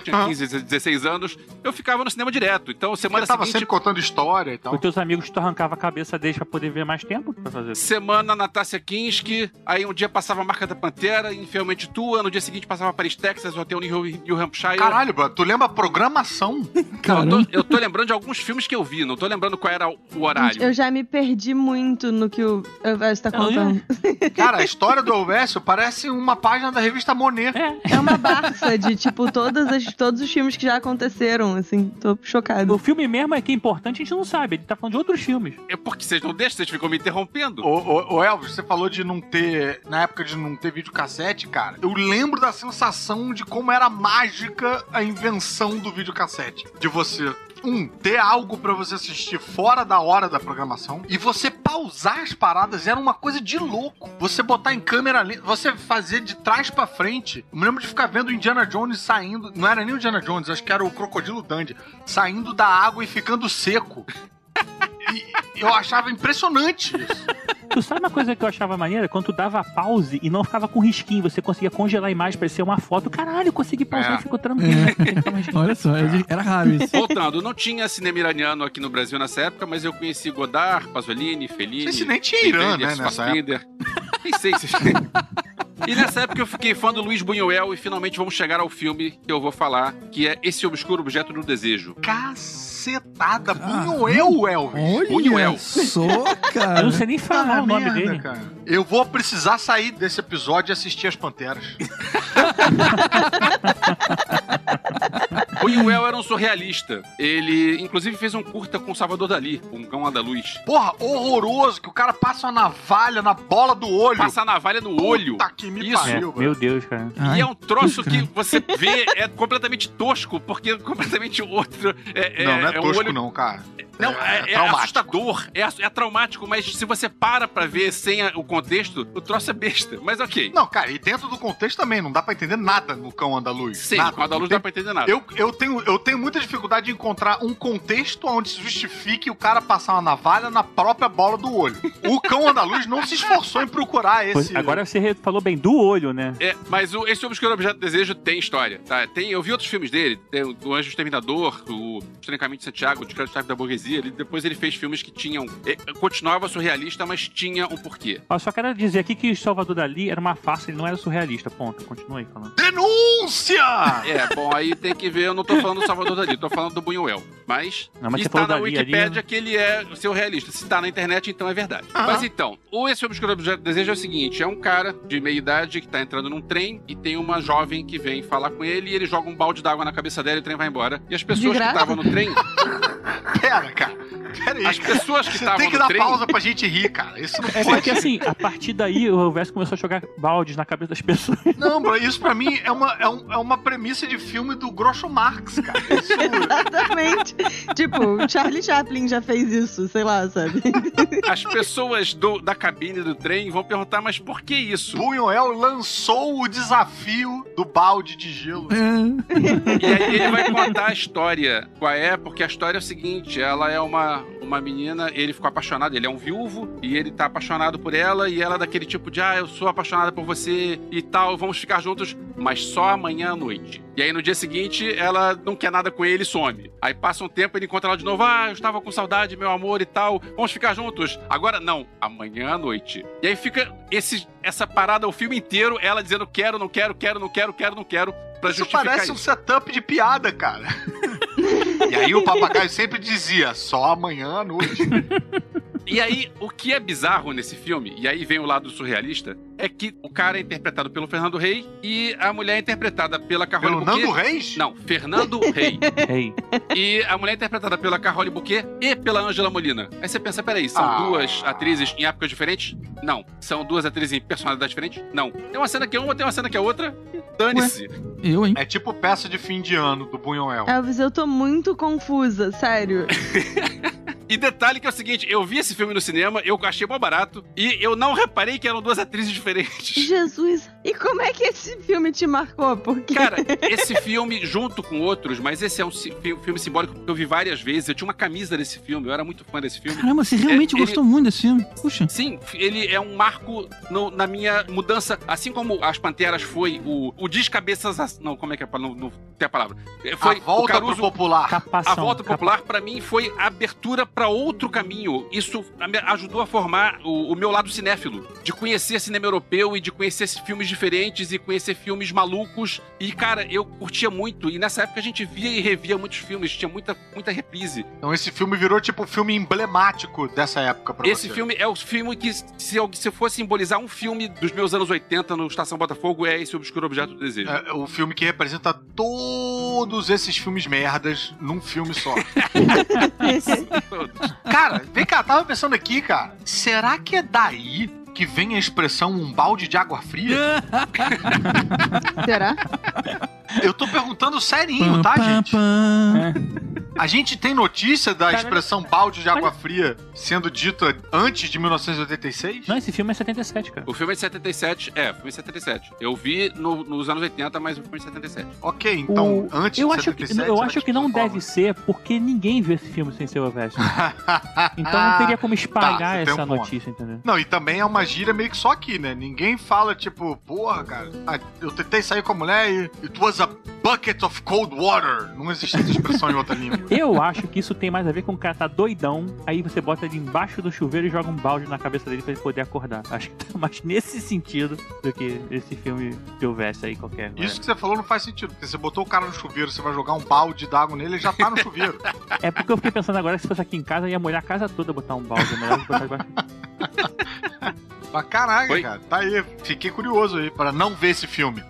F: tinha
E: Ah.
F: 15, 16 anos. Eu ficava no cinema direto. Então, semana
E: Você tava
F: seguinte.
E: sempre contando história e tal.
D: Os teus amigos tu arrancava a cabeça deles pra poder ver mais tempo pra fazer.
F: Semana Natácia Kinski, aí um dia passava a marca da Pantera, infielmente tua, no dia seguinte passava Paris, Texas, Hotel New, New Hampshire.
E: Caralho, bro, tu lembra a programação?
F: Não, eu, tô, eu tô lembrando de alguns filmes que eu vi, não tô lembrando qual era o horário.
G: Eu já me perdi muito no que o Elvis tá
D: Não,
G: contando. <laughs>
E: Cara, a história do Elvésio parece uma página da revista Monet.
D: É,
G: É uma barça de, tipo, todas as- todos os filmes que já aconteceram, assim, tô chocado.
D: O filme mesmo é que é importante, a gente não sabe. Ele tá falando de outros filmes.
F: É porque vocês não deixam, vocês ficam me interrompendo.
E: Ô, ô, ô, Elvis, você falou de não ter. Na época de não ter videocassete, cara. Eu lembro da sensação de como era mágica a invenção do videocassete. De você. Um, ter algo pra você assistir fora da hora da programação e você pausar as paradas era uma coisa de louco. Você botar em câmera lenta, você fazer de trás pra frente. Eu me lembro de ficar vendo o Indiana Jones saindo, não era nem o Indiana Jones, acho que era o Crocodilo Dandy, saindo da água e ficando seco. <laughs> E eu achava impressionante isso.
D: Tu sabe uma coisa que eu achava maneira? Quando tu dava pause e não ficava com risquinho, você conseguia congelar a imagem, parecia uma foto. Caralho, eu consegui pausar
E: É.
D: e ficou tranquilo. <laughs>
C: Olha só, era raro isso.
F: Voltando, não tinha cinema iraniano aqui no Brasil nessa época, mas eu conheci Godard, Pasolini, Fellini.
E: Não sei se nem tinha Irã, né, nessa.
F: Nem sei se... <laughs> E nessa época eu fiquei fã do Luiz Buñuel e finalmente vamos chegar ao filme que eu vou falar, que é Esse Obscuro Objeto do Desejo.
E: Cacetada, Buñuel, Elvis.
C: Olha
F: Buñuel.
C: só,
D: Eu
C: cara.
D: não sei nem falar
E: Ah,
D: o nome
E: merda,
D: dele.
E: cara. Eu vou precisar sair desse episódio e assistir as Panteras. <laughs>
F: Buñuel era um surrealista. Ele, inclusive, fez um curta com Salvador Dali, um cão andaluz.
E: Porra, horroroso que o cara passa uma navalha na bola do olho.
F: Passa a navalha no olho.
E: Puta que me
F: Isso.
D: É,
E: pariu,
D: meu
E: velho.
D: Deus, cara.
C: Ai,
F: E é um troço que você vê é completamente tosco, porque é completamente outro. É,
E: Não, não é,
F: um
E: tosco
F: olho
E: não, cara.
F: Não, é, é
E: traumático.
F: assustador, é, é traumático, mas se você para pra ver sem a- o contexto, o troço é besta. Mas ok.
E: Não, cara, e dentro do contexto também, não dá pra entender nada no cão andaluz.
F: Sim,
E: nada.
F: com a da luz
E: Tem-
F: não dá pra entender nada.
E: Eu, eu, tenho, eu tenho muita dificuldade de encontrar um contexto onde se justifique o cara passar uma navalha na própria bola do olho. O cão andaluz não se esforçou em procurar esse.
D: Agora você falou bem do olho, né?
F: É, mas o, esse Obscuro Objeto do Desejo tem história, tá? Tem, eu vi outros filmes dele, tem o, o Anjo Exterminador, o Estranho Caminho de Santiago, o Descrédito da Burguesia, ele, depois ele fez filmes que tinham... é, continuava surrealista, mas tinha um porquê.
D: Eu só quero dizer aqui que o Salvador Dali era uma farsa, ele não era surrealista. Ponto. Continua aí falando.
E: Denúncia!
F: É, bom, aí tem que ver, eu não tô falando do Salvador Dali, tô falando do Buñuel. Mas,
D: Não, mas
F: está na
D: Dali ali,
F: Wikipédia
D: né?
F: que ele é seu realista. Se tá na internet, então é verdade.
E: Aham.
F: Mas então, o Esse Obscuro Objeto do Desejo é o seguinte, é um cara de meia idade que tá entrando num trem e tem uma jovem que vem falar com ele e ele joga um balde d'água na cabeça dela e o trem vai embora. E as pessoas que estavam no trem, <laughs>
E: Pera, cara. Pera aí.
F: as pessoas que
E: Você
F: estavam
E: tem que
F: no
E: dar
F: trem...
E: pausa pra gente rir, cara. Isso não
D: É
E: pode.
D: porque assim, a partir daí o Elvis começou a jogar baldes na cabeça das pessoas. <laughs>
E: Não, bro, isso pra mim é uma, é, um- é uma premissa de filme do Groucho Marx, cara. Isso,
G: Exatamente. tipo, o Charlie Chaplin já fez isso, sei lá, sabe?
F: As pessoas do- da cabine do trem vão perguntar, mas por que isso?
E: Buñuel lançou o desafio do balde de gelo.
C: É.
F: E aí ele vai contar a história. Qual é? Porque a história é o seguinte: ela é uma, uma menina, ele ficou apaixonado, ele é um viúvo, e ele tá apaixonado por ela, e ela é daquele tipo de, ah, eu sou apaixonada por você e tal, vamos ficar juntos, mas só amanhã à noite. E aí no dia seguinte, ela não quer nada com ele e some. Aí passa um tempo, ele encontra ela de novo, ah, eu estava com saudade, meu amor e tal, vamos ficar juntos. Agora não, amanhã à noite. E aí fica esse, essa parada o filme inteiro, ela dizendo quero, não quero, quero, não quero, quero, não quero, pra
E: Isso
F: justificar
E: parece um setup de piada, cara. <laughs> e aí o papagaio sempre dizia, só amanhã à noite. <laughs>
F: E aí, o que é bizarro nesse filme, e aí vem o lado surrealista, é que o cara é interpretado pelo Fernando Rey e a mulher é interpretada pela Carole Bouquet.
E: Nando Reis?
F: Não, Fernando Rey. <laughs>
D: Ei,
F: E a mulher é interpretada pela Carole Bouquet e pela Angela Molina. Aí você pensa, peraí, são
E: Ah.
F: duas atrizes em épocas diferentes? Não. São duas atrizes em personalidades diferentes? Não. Tem uma cena que é uma, tem uma cena que é outra. Dane-se.
C: Eu, hein?
E: É tipo peça de fim de ano do Buñuel.
G: Elvis, eu tô muito confusa, sério. <laughs>
F: E detalhe que é o seguinte, eu vi esse filme no cinema, eu achei mó barato, e eu não reparei que eram duas atrizes diferentes. <laughs>
G: Jesus. E como é que esse filme te marcou? Porque.
F: Cara, <laughs> esse filme, junto com outros, mas esse é um filme simbólico que eu vi várias vezes. Eu tinha uma camisa desse filme, eu era muito fã desse filme.
C: Caramba, você realmente
F: É, ele-
C: gostou muito desse filme. Puxa.
F: Sim, ele é um marco no- na minha mudança. Assim como As Panteras foi o, o descabeças. Não, como é que é? a palavra? Não, não tem a palavra. É, Foi
E: a volta
F: o Caruso.
E: pro popular.
D: capação.
F: A volta popular, pra mim, foi a abertura pra outro caminho. Isso ajudou a formar o, o meu lado cinéfilo, de conhecer cinema europeu e de conhecer filmes diferentes e conhecer filmes malucos. E, cara, eu curtia muito. E nessa época a gente via e revia muitos filmes, tinha muita, muita reprise.
E: Então esse filme virou tipo o filme emblemático dessa época pra
F: Esse
E: você.
F: filme é o filme que, se eu, se eu fosse simbolizar um filme dos meus anos 80 no Estação Botafogo, é esse Obscuro Objeto do Desejo.
E: É o filme que representa todos esses filmes merdas num filme só. <laughs> <laughs> cara, vem cá, tava pensando aqui, cara. Será que é daí que vem a expressão um balde de água fria?
G: Será?
E: Eu tô perguntando serinho, tá, gente? A gente tem notícia da
D: Cara,
E: expressão balde de água fria sendo dita antes de 1986?
D: Não, esse filme é 77, cara.
F: O filme é de 77, é, o filme é de 77. Eu vi no- nos anos 80, mas o filme é de 77.
E: Ok, então
D: O-
E: antes
D: eu
E: de
D: acho que,
E: 77.
D: eu
E: será
D: acho que não deve ser porque ninguém viu esse filme sem ser o. <laughs> Então não teria como
E: Tá,
D: espalhar
E: tem
D: essa
E: um
D: notícia, entendeu?
E: Não, e também é uma gíria meio que só aqui, né? Ninguém fala, tipo, porra, cara, ah, eu tentei sair com a mulher e it was a bucket of cold water. Não existe essa expressão em outra língua.
D: Eu acho que isso tem mais a ver com o cara tá doidão, aí você bota ele embaixo do chuveiro e joga um balde na cabeça dele pra ele poder acordar. Acho que tá <laughs> mais nesse sentido do que esse filme que houvesse aí qualquer.
E: Isso que você falou não faz sentido, porque você botou o cara no chuveiro, você vai jogar um balde d'água nele, ele já tá no chuveiro. <laughs>
D: É porque eu fiquei pensando agora que se fosse aqui em casa, eu ia molhar a casa toda botar um balde. É melhor botar debaixo. <laughs>
E: Pra caraca,
F: Oi?
E: cara. Tá aí. Fiquei curioso aí pra não ver esse filme.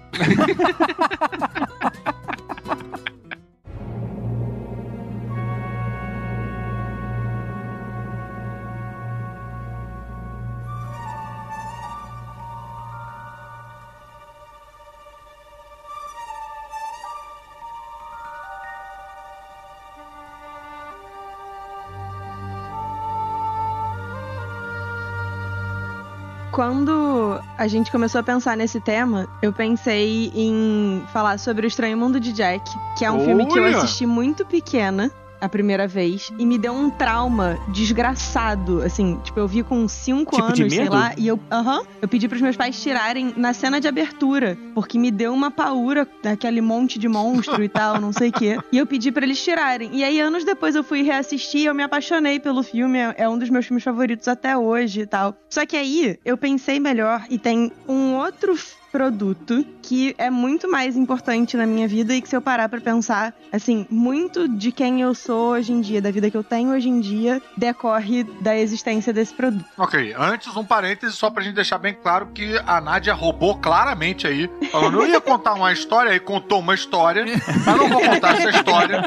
G: Quando a gente começou a pensar nesse tema, eu pensei em falar sobre o Estranho Mundo de Jack, que é um filme que eu
E: Olha!
G: assisti muito pequena a primeira vez e me deu um trauma desgraçado, assim, tipo, eu vi com 5
D: Tipo
G: anos, sei lá, e eu, aham, eu pedi pros meus pais tirarem na cena de abertura, porque me deu uma paura daquele monte de monstro e tal, não sei o quê. E eu pedi pra eles tirarem. E aí anos depois eu fui reassistir e eu me apaixonei pelo filme, é é um dos meus filmes favoritos até hoje e tal. Só que aí eu pensei melhor e tem um outro produto que é muito mais importante na minha vida e que se eu parar pra pensar, assim, muito de quem eu sou hoje em dia, da vida que eu tenho hoje em dia, decorre da existência desse produto.
E: Ok, antes um parêntese só pra gente deixar bem claro que a Nádia roubou claramente aí, falando, eu ia contar uma história, aí contou uma história, mas não vou contar essa história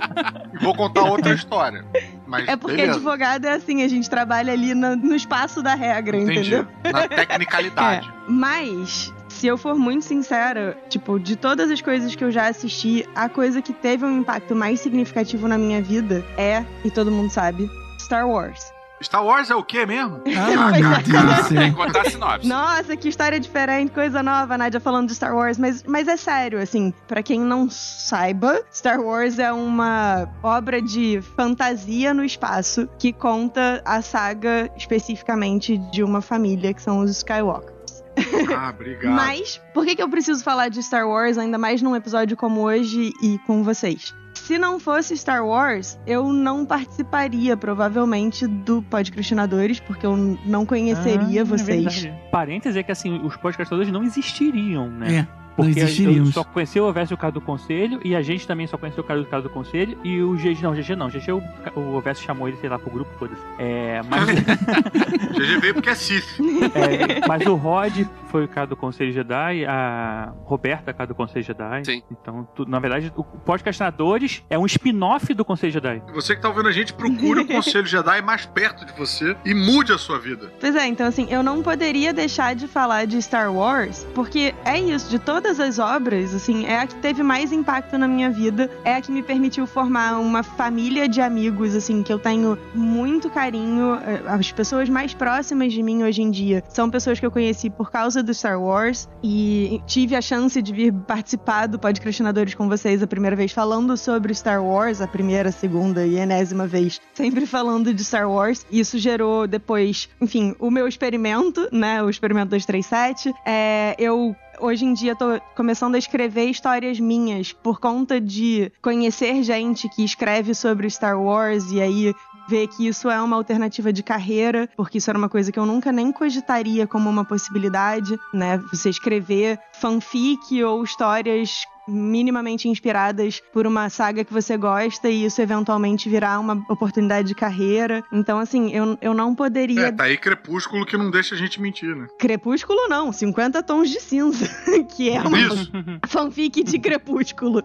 E: e vou contar outra história. Mas
G: É porque
E: beleza,
G: advogado é assim, a gente trabalha ali no, no espaço da regra,
E: entendi.
G: entendeu?
E: Na tecnicalidade. <laughs>
G: É, mas, se eu for muito sincera, tipo, de todas as coisas que eu já assisti, a coisa que teve um impacto mais significativo na minha vida é, e todo mundo sabe, Star Wars.
E: Star Wars é o quê mesmo?
C: Ah, meu <laughs> Deus do céu.
F: Tem que contar a sinopse.
G: Nossa, que história diferente, coisa nova, a Nádia falando de Star Wars, mas, mas é sério, assim, pra quem não saiba, Star Wars é uma obra de fantasia no espaço que conta a saga especificamente de uma família que são os Skywalker. <laughs>
E: Ah, obrigado.
G: Mas, por que, que eu preciso falar de Star Wars, ainda mais num episódio como hoje e com vocês? Se não fosse Star Wars, eu não participaria, provavelmente, do Podcastinadores, porque eu não conheceria
D: Ah, é
G: vocês.
D: verdade. Parênteses é que assim, os podcastadores não existiriam, né?
C: É,
D: Porque eu só conheci o Ovest e o cara do conselho, e a gente também só conheceu o cara do cara do conselho, e o GG, não, o GG não, o GG, o, o chamou ele, sei lá, pro grupo, foda-se. É, mas, <laughs>
E: GG veio porque é Sith.
D: é, mas o Rod foi o cara do Conselho Jedi, a Roberta, a cara do Conselho Jedi.
F: Sim.
D: Então, tu- na verdade, o Podcastinadores é um spin-off do Conselho Jedi.
E: Você que tá ouvindo a gente, procure o Conselho Jedi mais perto de você e mude a sua vida.
G: Pois é, então assim, eu não poderia deixar de falar de Star Wars, porque é isso, de todas as obras, assim, é a que teve mais impacto na minha vida, é a que me permitiu formar uma família de amigos, assim, que eu tenho muito carinho. Eh, As pessoas mais próximas de mim hoje em dia são pessoas que eu conheci por causa do Star Wars e tive a chance de vir participar do Podcastinadores com vocês a primeira vez falando sobre Star Wars, a primeira, segunda e enésima vez, sempre falando de Star Wars. Isso gerou depois, enfim, o meu experimento, né? O experimento 237. É, eu Hoje em dia tô começando a escrever histórias minhas por conta de conhecer gente que escreve sobre Star Wars e aí ver que isso é uma alternativa de carreira, porque isso era uma coisa que eu nunca nem cogitaria como uma possibilidade, né? Você escrever fanfic ou histórias minimamente inspiradas por uma saga que você gosta e isso eventualmente virar uma oportunidade de carreira. Então, assim, eu, eu não poderia.
E: É, tá aí Crepúsculo que não deixa a gente mentir, né?
G: Crepúsculo não, 50 tons de cinza, <laughs> que é uma
E: Isso. <laughs>
G: fanfic de Crepúsculo.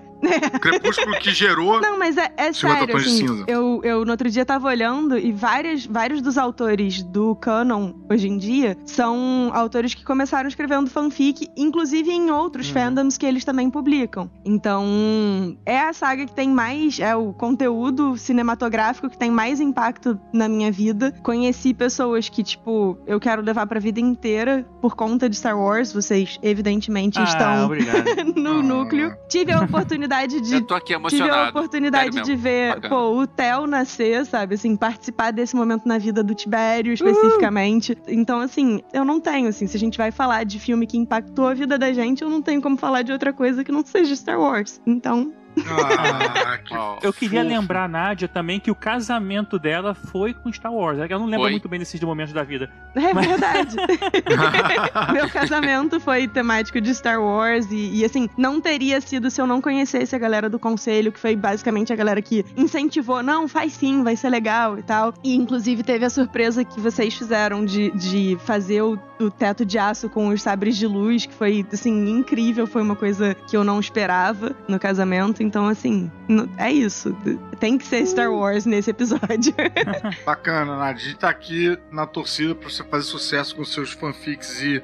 E: Crepúsculo que gerou.
G: Não, mas é, é
E: 50
G: sério,
E: tons de
G: assim,
E: cinza.
G: eu, eu no outro dia tava olhando e várias, vários dos autores do canon hoje em dia são autores que começaram escrevendo fanfic, inclusive em outros
E: Uhum.
G: fandoms que eles também publicam. Então, é a saga que tem mais, é o conteúdo cinematográfico que tem mais impacto na minha vida. Conheci pessoas que, tipo, eu quero levar pra vida inteira por conta de Star Wars, vocês evidentemente
D: Ah,
G: estão <laughs> no
E: Ah.
G: núcleo. Tive a oportunidade de
F: Eu tô aqui
G: tive
F: emocionado.
G: a oportunidade de ver
F: Bacana.
G: pô, o Theo nascer, sabe? Assim, participar desse momento na vida do Tibério, especificamente. Então, assim, eu não tenho, assim, se a gente vai falar de filme que impactou a vida da gente, eu não tenho como falar de outra coisa que não seja Star Wars. Então,
E: Ah, que
D: Eu queria
E: fofo.
D: lembrar a Nádia também que o casamento dela foi com Star Wars. Ela não lembra
F: Foi.
D: muito bem desses momentos da vida.
G: é
D: Mas-
G: verdade. <laughs> Meu casamento foi temático de Star Wars e, e, assim, não teria sido se eu não conhecesse a galera do conselho, que foi basicamente a galera que incentivou, não, faz sim, vai ser legal e tal. E inclusive teve a surpresa que vocês fizeram de, de fazer o, o teto de aço com os sabres de luz, que foi, assim, incrível, foi uma coisa que eu não esperava no casamento. Então, assim, é isso. Tem que ser Star Wars nesse episódio. <laughs>
E: Bacana, Nadia. A gente tá aqui na torcida pra você fazer sucesso com seus fanfics e,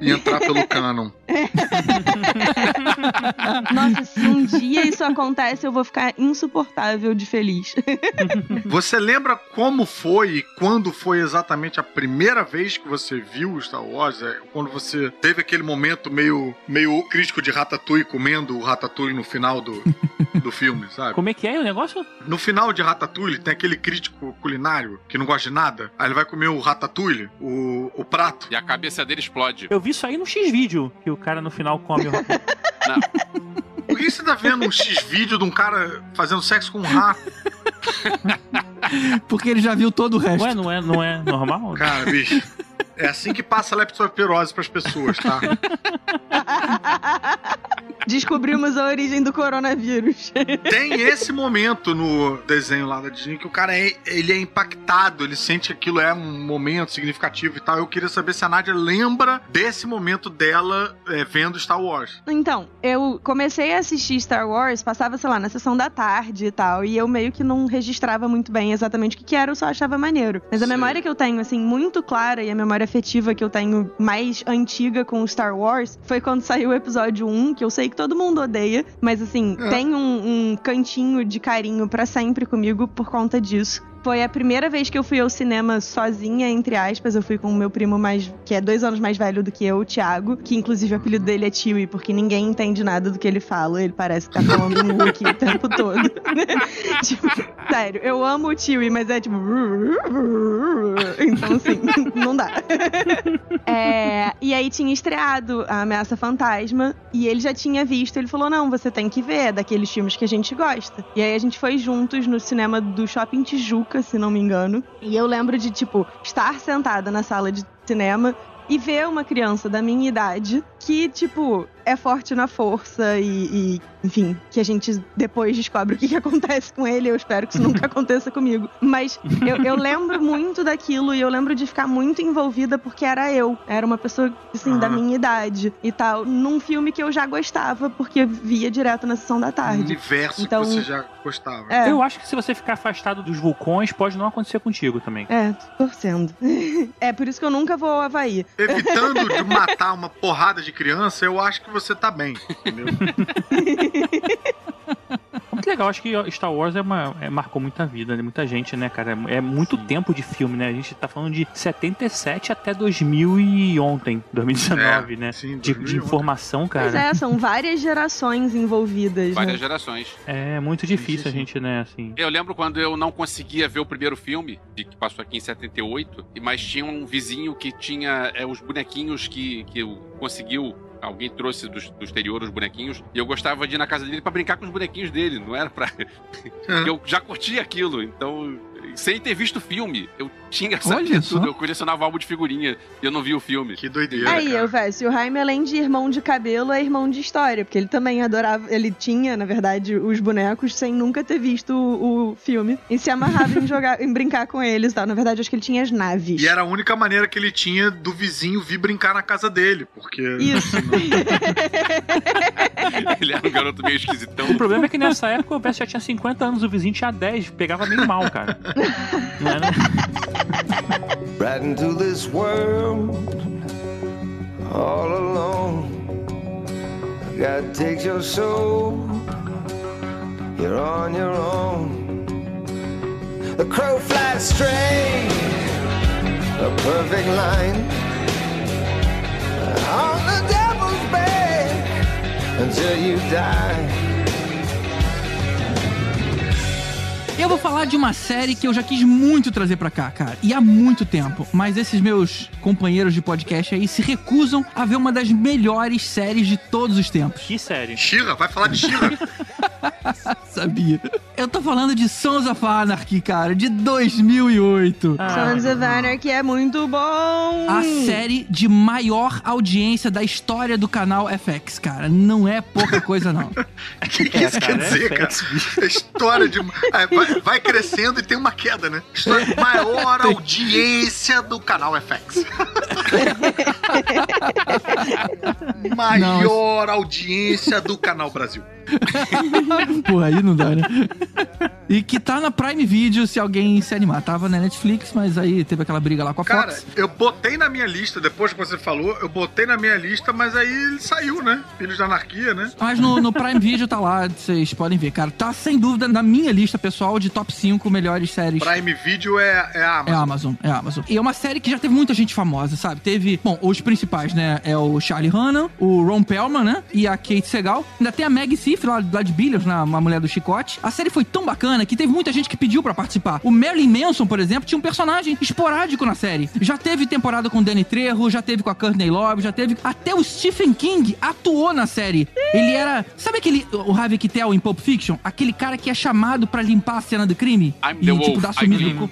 E: e entrar pelo <laughs> canon. <laughs>
G: Nossa, se um dia isso acontece, eu vou ficar insuportável de feliz. <laughs>
E: Você lembra como foi e quando foi exatamente a primeira vez que você viu o Star Wars? É, quando você teve aquele momento meio, meio crítico de Ratatouille comendo o Ratatouille no final do, <laughs> do filme, sabe?
D: Como é que é o negócio?
E: No final de Ratatouille tem aquele crítico culinário que não gosta de nada. Aí ele vai comer o Ratatouille, o, o prato.
F: E a cabeça dele explode.
D: Eu vi isso aí no X-Vídeo, que o cara no final come o <laughs>
E: Por que você tá vendo um X-vídeo de um cara fazendo sexo com um rato? <laughs>
C: Porque ele já viu todo o resto.
D: Ué, não é, não é normal?
E: Cara, bicho. É assim que passa a leptospirose pras pessoas, tá? <laughs>
G: Descobrimos a origem do coronavírus.
E: Tem esse momento no desenho lá da Disney que o cara é, ele é impactado, ele sente que aquilo é um momento significativo e tal. Eu queria saber se a Nádia lembra desse momento dela é, vendo Star Wars.
G: Então, eu comecei a assistir Star Wars, passava, sei lá, na sessão da tarde e tal, e eu meio que não registrava muito bem exatamente o que, que era, eu só achava maneiro. Mas a
E: Sei.
G: memória que eu tenho, assim, muito clara e a memória afetiva que eu tenho mais antiga com Star Wars foi quando saiu o episódio 1, que eu sei que todo mundo odeia, mas assim,
E: É.
G: tem um, um cantinho de carinho pra sempre comigo por conta disso. Foi a primeira vez que eu fui ao cinema sozinha, entre aspas. Eu fui com o meu primo mais. que é dois anos mais velho do que eu, o Thiago. Que inclusive o apelido dele é Chewie, porque ninguém entende nada do que ele fala. Ele parece que tá falando um Wookiee o tempo todo. <laughs> tipo, sério, eu amo o Chewie, mas é tipo. Então, assim, não dá. <laughs> É, e aí tinha estreado a Ameaça Fantasma e ele já tinha visto. Ele falou: Não, você tem que ver, é daqueles filmes que a gente gosta. E aí a gente foi juntos no cinema do Shopping Tijuca, se não me engano. E eu lembro de, tipo, estar sentada na sala de cinema e ver uma criança da minha idade que, tipo, é forte na força e, e, enfim, que a gente depois descobre o que, que acontece com ele. Eu espero que isso nunca <laughs> aconteça comigo. Mas eu, eu lembro muito daquilo e eu lembro de ficar muito envolvida porque era eu. Era uma pessoa, assim, da
E: Aham.
G: minha idade e tal. Num filme que eu já gostava porque via direto na sessão da
E: Um
G: tarde.
E: universo
G: Então-
E: que você já gostava.
G: É.
D: Eu acho que se você ficar afastado dos vulcões, pode não acontecer contigo também.
G: É, tô torcendo. <laughs> É por isso que eu nunca vou ao Havaí.
E: Evitando de matar uma porrada de criança, eu acho que você tá bem. Entendeu? <laughs>
D: Muito legal, acho que Star Wars é uma, é- marcou muita vida, né? muita gente, né, cara? É, é muito tempo de filme, né? A gente tá falando de 77 até 2000 e ontem, 2019, né?
E: Sim,
D: De, de
E: 2011.
D: informação,
G: Pois
D: cara.
G: é, são várias gerações envolvidas.
F: Várias
G: Né?
F: gerações.
D: É, muito difícil
E: sim,
D: a
E: sim.
D: gente, né, assim.
F: Eu lembro quando eu não conseguia ver o primeiro filme, de que passou aqui em 78, e- mas tinha um vizinho que tinha é, os bonequinhos que, que eu conseguiu. Alguém trouxe do, do exterior os bonequinhos e eu gostava de ir na casa dele pra brincar com os bonequinhos dele, não era pra. <laughs> eu já curtia aquilo, então sem ter visto o filme. Eu tinha essa
C: Olha
F: tudo. Eu colecionava álbum de figurinha e eu não vi o filme.
E: Que doideira.
G: Aí,
E: cara.
G: eu Vécio, o Jaime, além de irmão de cabelo, é irmão de história, porque ele também adorava, ele tinha, na verdade, os bonecos sem nunca ter visto o, o filme e se amarrava em <laughs> jogar, em brincar com eles, e tal. Na verdade, acho que ele tinha as naves.
E: E era a única maneira que ele tinha do vizinho vir brincar na casa dele, porque...
G: Isso. <laughs> <laughs>
F: Ele era um garoto meio esquisitão.
D: O problema é que nessa época o Vest já tinha 50 anos, o vizinho tinha 10, pegava meio mal, cara. <laughs> Não era?
I: right into this world all alone. God takes your soul, you're on your own. The crow flies straight, a perfect line on the devil's back until you die.
C: Eu vou falar de uma série que eu já quis muito trazer pra cá, cara. E há muito tempo. Mas esses meus companheiros de podcast aí se recusam a ver uma das melhores séries de todos os tempos.
D: Que série.
E: Shira, vai falar de Shira. <laughs>
C: Sabia? Eu tô falando de Sons of Anarchy, cara, de 2008.
D: Ah,
G: Sons of Anarchy é muito bom.
C: A série de maior audiência da história do canal FX, cara. Não é pouca coisa, não.
E: O <laughs> que, que
D: É,
E: isso
D: cara,
E: quer dizer,
D: é
E: cara?
D: FX, bicho.
E: A história de. é, vai, vai crescendo e tem uma queda, né? História de maior <laughs> audiência do canal FX. <laughs> maior audiência do canal Brasil.
C: Pô, aí não dá, né? E que tá na Prime Video, se alguém se animar. Tava na Netflix, mas aí teve aquela briga lá com a
E: Cara,
C: Fox.
E: eu botei na minha lista, depois que você falou, eu botei na minha lista, mas aí ele saiu, né? Filhos da Anarquia, né?
C: Mas no, no Prime Video tá lá, vocês podem ver, cara. Tá sem dúvida na minha lista pessoal de top 5 melhores séries.
E: Prime Video é, é a
C: É
E: Amazon.
C: Amazon, é Amazon. E é uma série que já teve muita gente famosa, sabe? Teve, bom, os principais, né? É o Charlie Hanna, o Ron Perlman, né? E a Kate Segal. Ainda tem a Maggie Sif, lá, lá de Billions, né? Uma mulher do chicote. A série foi tão bacana que teve muita gente que pediu pra participar. O Marilyn Manson, por exemplo, tinha um personagem esporádico na série. Já teve temporada com o Danny Trejo, já teve com a Courtney Love, já teve... Até o Stephen King atuou na série. Ele era... Sabe aquele... O Harvey Keitel em Pulp Fiction? Aquele cara que é chamado pra limpar a cena do crime?
F: I'm
C: e, tipo, dar sumido.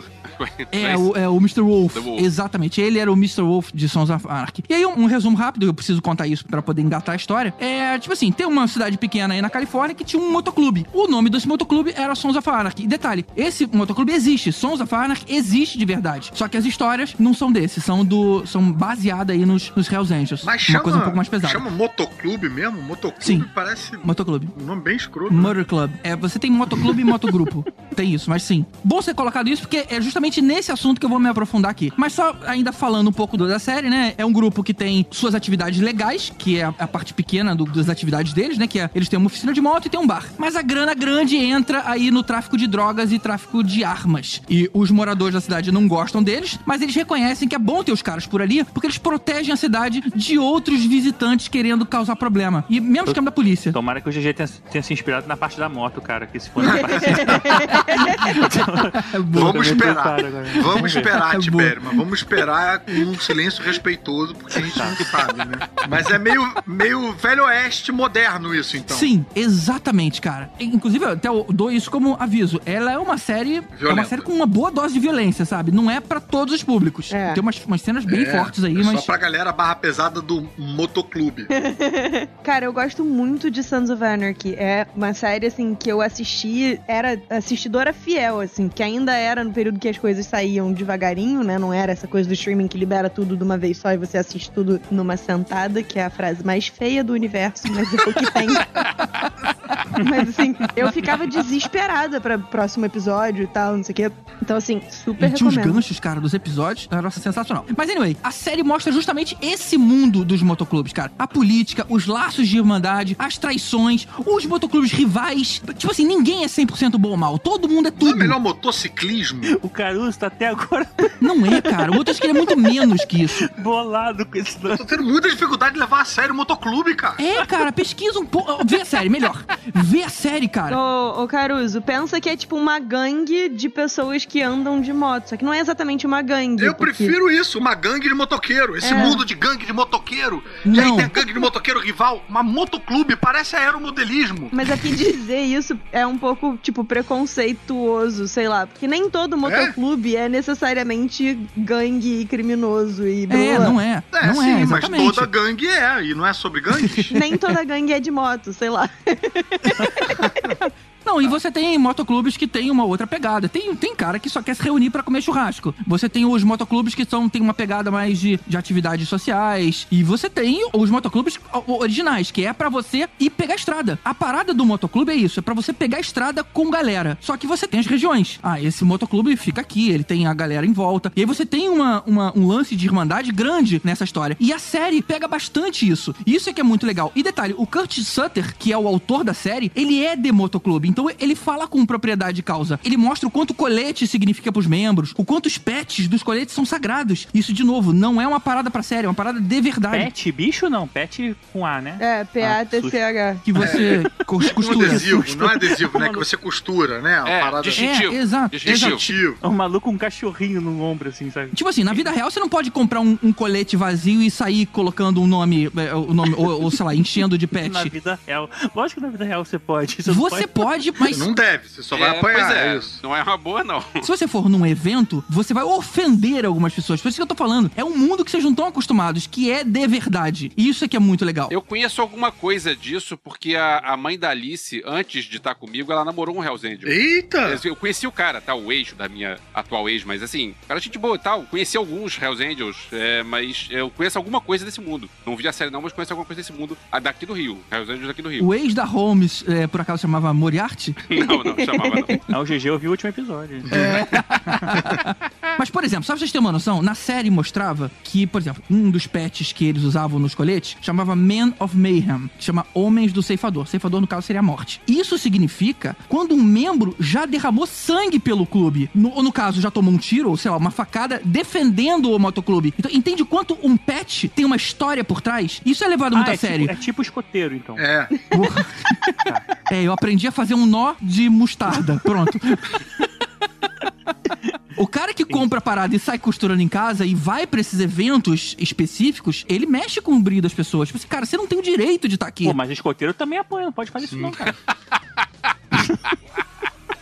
C: É, o, é o Mr. Wolf.
F: Wolf.
C: Exatamente. Ele era o Mr. Wolf de Sons of Anarchy. E aí, um, um resumo rápido, eu preciso contar isso pra poder engatar a história. É, tipo assim, tem uma cidade pequena aí na Califórnia que tinha um motoclube. O nome desse motoclube era Sons of Anarchy. E detalhe, esse motoclube existe. Sons of Anarchy existe de verdade. Só que as histórias não são desse, são do são baseadas aí nos, nos Hells Angels.
E: Mas
C: uma
E: chama,
C: coisa um pouco mais pesada.
E: chama motoclube mesmo? Motoclube
C: Sim.
E: parece
C: Motoclube.
E: um nome bem escroto. né?
C: Murder Club. É, você tem motoclube e motogrupo. <laughs> tem isso, mas sim. Bom ser colocado isso, porque é justamente nesse assunto que eu vou me aprofundar aqui. Mas só ainda falando um pouco do- da série, né? É um grupo que tem suas atividades legais, que é a, a parte pequena do- das atividades deles, né? Que é, eles têm uma oficina de moto e tem um bar. Mas a grana grande entra aí no tráfico de drogas e tráfico de armas. E os moradores da cidade não gostam deles, mas eles reconhecem que é bom ter os caras por ali, porque eles protegem a cidade de outros visitantes querendo causar problema. E mesmo esquema da polícia.
D: Tomara que o GG tenha, tenha se inspirado na parte da moto, cara. Que se for na <laughs> parte... <laughs> <laughs>
E: Vamos esperar.
D: Agora. <laughs>
E: Vamos esperar, Tibério, mas vamos esperar com um silêncio respeitoso, porque a gente não sabe, né? <laughs> Mas é meio, meio velho oeste moderno isso, então.
C: Sim, exatamente, cara. Inclusive, eu até eu dou isso como aviso. Ela é uma série. É uma
E: Violenta.
C: série com uma boa dose de violência, sabe? Não é pra todos os públicos.
G: É.
C: Tem umas, umas cenas bem
E: É,
C: fortes aí,
E: é
C: mas.
E: Só pra galera barra pesada do motoclube. <laughs>
G: Cara, eu gosto muito de Sons of Anarchy. É uma série, assim, que eu assisti, era assistidora fiel, assim, que ainda era no período que as coisas saíam devagarinho, né? Não era essa coisa do streaming que libera tudo de uma vez só e você assiste tudo numa sentada, que é a frase mais feia do universo, mas é o que tem. <laughs> mas, assim, eu ficava desesperada pra próximo episódio e tal, não sei o quê. Então, assim, super
C: E tinha os
G: recomendo.
C: ganchos, cara, dos episódios. Era sensacional. Mas, anyway, a série mostra justamente esse mundo dos motoclubes, cara. A política, os laços de irmandade, as traições, os motoclubes rivais. Tipo assim, ninguém é 100% bom ou mal. Todo mundo é
E: Não é
C: tudo.
E: melhor motociclismo?
D: O Caruso tá até agora <laughs>
C: Não é, cara. O motociclismo é muito menos que isso.
D: bolado com esse nome.
E: Tô tendo muita dificuldade de levar a sério o motoclube, cara.
C: É, cara, pesquisa um pouco. Vê a série, melhor. Vê a série, cara.
G: Ô, ô, Caruso, pensa que é tipo uma gangue de pessoas que andam de moto. Só que não é exatamente uma gangue.
E: Eu
G: porque-
E: prefiro isso, uma gangue de motoqueiro. Esse
G: É.
E: mundo de gangue de motoqueiro. E aí
C: Não.
E: tem a gangue de motoqueiro rival. Uma motoclube, parece aeromodelismo.
G: Mas aqui dizer isso é um pouco, tipo, preconceituoso, sei lá. Porque nem todo motoclube é, necessariamente gangue e criminoso e blá,
C: É,
G: blá.
C: não é.
E: É,
C: não
E: sim,
C: é,
E: mas
C: exatamente.
E: toda gangue é, e não é sobre gangues. <laughs>
G: Nem toda gangue é de moto, sei lá. <laughs>
C: Não, e você tem motoclubes que tem uma outra pegada. Tem, tem cara que só quer se reunir pra comer churrasco. Você tem os motoclubes que são, tem uma pegada mais de, de atividades sociais. E você tem os motoclubes originais, que é pra você ir pegar a estrada. A parada do motoclube é isso, é pra você pegar a estrada com galera. Só que você tem as regiões. Ah, esse motoclube fica aqui, ele tem a galera em volta. E aí você tem uma, uma- um lance de irmandade grande nessa história. E a série pega bastante isso. Isso é que é muito legal. E detalhe, o Kurt Sutter, que é o autor da série, ele é de motoclube. Então ele fala com propriedade de causa. Ele mostra o quanto o colete significa pros membros, o quanto os pets dos coletes são sagrados. Isso, de novo, não é uma parada pra série, é uma parada de verdade.
D: Pet, bicho não, pet com A, né?
G: É, P-A-T-C-H.
C: Que você <laughs> cos-
E: Um
C: costura.
E: adesivo, não é adesivo, né? Que você costura, né? A
F: É,
E: parada
F: distintivo.
C: É, exato,
F: Distintivo.
E: distintivo.
D: É um maluco com um cachorrinho no ombro, assim, sabe?
C: Tipo assim, na vida real você não pode comprar um, um colete vazio e sair colocando um nome, é, o nome ou, ou, sei lá, enchendo de <laughs> pet.
D: Na vida real. Lógico que na vida real você pode. Você,
C: Você pode, mas
E: Não deve, você só vai
F: É,
E: apanhar.
F: pois é,
E: é isso.
F: não é uma boa, não.
C: se você for num evento, você vai ofender algumas pessoas. Por isso que eu tô falando. É um mundo que vocês não estão acostumados, que é de verdade. E isso é que é muito legal.
F: Eu conheço alguma coisa disso porque a, a mãe da Alice, antes de estar comigo, ela namorou um Hells Angel.
E: Eita!
F: Eu conheci o cara, tá? O ex da minha atual ex, mas assim, cara, gente boa e tal. Conheci alguns Hells Angels, é, mas eu conheço alguma coisa desse mundo. Não vi a série não, mas conheço alguma coisa desse mundo daqui do Rio. Hells Angels daqui do Rio.
C: O ex da Holmes, é, por acaso, chamava Moriarty.
F: Não, não, chamava não.
D: Ah, o GG eu vi o último episódio. <laughs>
C: Mas, por exemplo, só pra vocês terem uma noção, na série mostrava que, por exemplo, um dos pets que eles usavam nos coletes chamava Man of Mayhem, que chama Homens do Ceifador. Ceifador, no caso, seria a morte. Isso significa quando um membro já derramou sangue pelo clube, no- ou no caso, já tomou um tiro, ou sei lá, uma facada, defendendo o motoclube. Então, entende quanto um pet tem uma história por trás? Isso é levado muito
D: Ah,
C: a
D: é
C: sério.
D: Tipo, é tipo escoteiro, então.
E: É. <laughs>
C: É, eu aprendi a fazer um nó de mostarda. Pronto. <laughs> O cara que compra a parada e sai costurando em casa e vai pra esses eventos específicos, ele mexe com o brilho das pessoas. Tipo assim, cara, você não tem o direito de estar aqui.
D: Pô, mas escoteiro também apoia, não pode fazer isso não, cara. <laughs>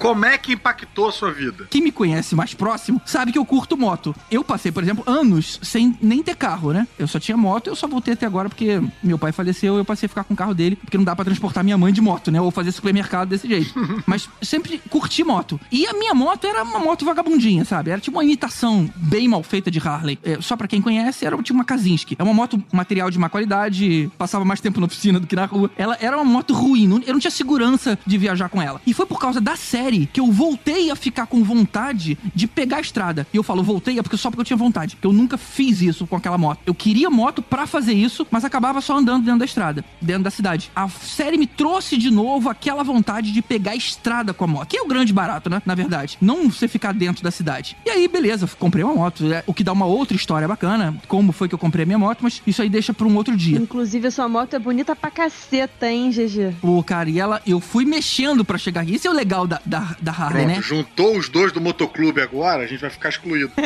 E: Como é que impactou a sua vida?
C: Quem me conhece mais próximo sabe que eu curto moto. Eu passei, por exemplo, anos sem nem ter carro, né? Eu só tinha moto, eu só voltei até agora porque meu pai faleceu, eu passei a ficar com o carro dele, porque não dá pra transportar minha mãe de moto, né? Ou fazer supermercado desse jeito. <laughs> Mas sempre curti moto. E a minha moto era uma moto vagabundinha, sabe? Era tipo uma imitação bem mal feita de Harley. É, só pra quem conhece, era tipo uma Kazinski. É uma moto material de má qualidade, passava mais tempo na oficina do que na rua. Ela era uma moto ruim, eu não tinha segurança de viajar com ela. E foi por causa da série que eu voltei a ficar com vontade de pegar a estrada. E eu falo, voltei é porque só porque eu tinha vontade. Porque eu nunca fiz isso com aquela moto. Eu queria moto pra fazer isso, mas acabava só andando dentro da estrada, dentro da cidade. A série me trouxe de novo aquela vontade de pegar a estrada com a moto. Que é o grande barato, né? Na verdade. Não você ficar dentro da cidade. E aí, beleza, comprei uma moto. É, o que dá uma outra história bacana. Como foi que eu comprei a minha moto, mas isso aí deixa pra um outro dia.
G: Inclusive, a sua moto é bonita pra caceta, hein, GG?
C: Pô, cara, e ela, eu fui mexendo pra chegar aqui. Isso é o legal da, da, da Harley,
E: Pronto,
C: né?
E: juntou os dois do motoclube agora, a gente vai ficar excluído. <laughs>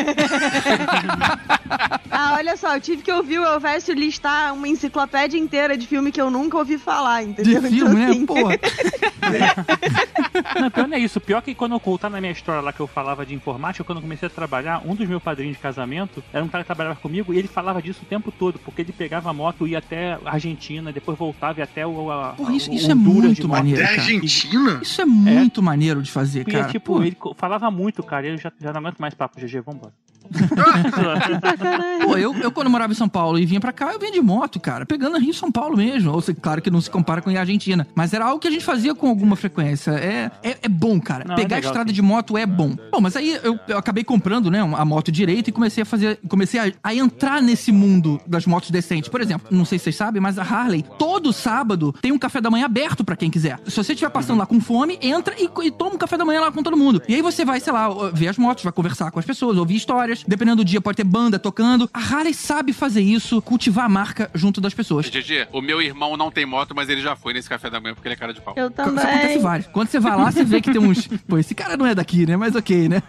G: Ah, olha só, eu tive que ouvir o Elvésio listar uma enciclopédia inteira de filme que eu nunca ouvi falar,
C: De
G: entendeu?
C: filme,
G: Então,
C: né?
G: assim,
C: Porra. <laughs>
D: Não, pior não é isso. Pior que quando eu contar na minha história lá que eu falava de informática, quando eu comecei a trabalhar, um dos meus padrinhos de casamento era um cara que trabalhava comigo e ele falava disso o tempo todo, porque ele pegava a moto e ia até a Argentina, depois voltava e até o. A,
C: Porra, isso-
D: o
C: isso é muito maneiro.
E: Até a. Argentina?
C: Isso é muito maneiro de fazer,
D: E,
C: cara.
D: tipo,
C: Pô.
D: ele falava muito, cara, e eu já, já não aguento mais papo, GG, vambora. <laughs>
C: Pô, eu, eu quando morava em São Paulo e vinha pra cá, eu vinha de moto, cara, pegando Rio e São Paulo mesmo. Ou seja, claro que não se compara com a Argentina, mas era algo que a gente fazia com alguma frequência. É, é, é bom, cara.
D: Não, é
C: Pegar a
D: legal,
C: estrada
D: sim.
C: de moto é bom. Bom, mas aí eu, eu acabei comprando, né, a moto direito e comecei a fazer, comecei a, a entrar nesse mundo das motos decentes. Por exemplo, não sei se vocês sabem, mas a Harley, todo sábado, tem um café da manhã aberto pra quem quiser. Se você estiver passando lá com fome, entra e, e toma um café da manhã lá com todo mundo. E aí você vai, sei lá, ver as motos, vai conversar com as pessoas, ouvir história. histórias. Dependendo do dia, pode ter banda tocando. A Harley sabe fazer isso, cultivar a marca junto das pessoas.
F: GG, o meu irmão não tem moto, mas ele já foi nesse café da manhã porque ele é cara de pau.
G: Eu
C: Isso acontece
G: também.
C: vários. Quando você vai lá, você vê que tem uns. <laughs> Pô, esse cara não é daqui, né? Mas ok, né?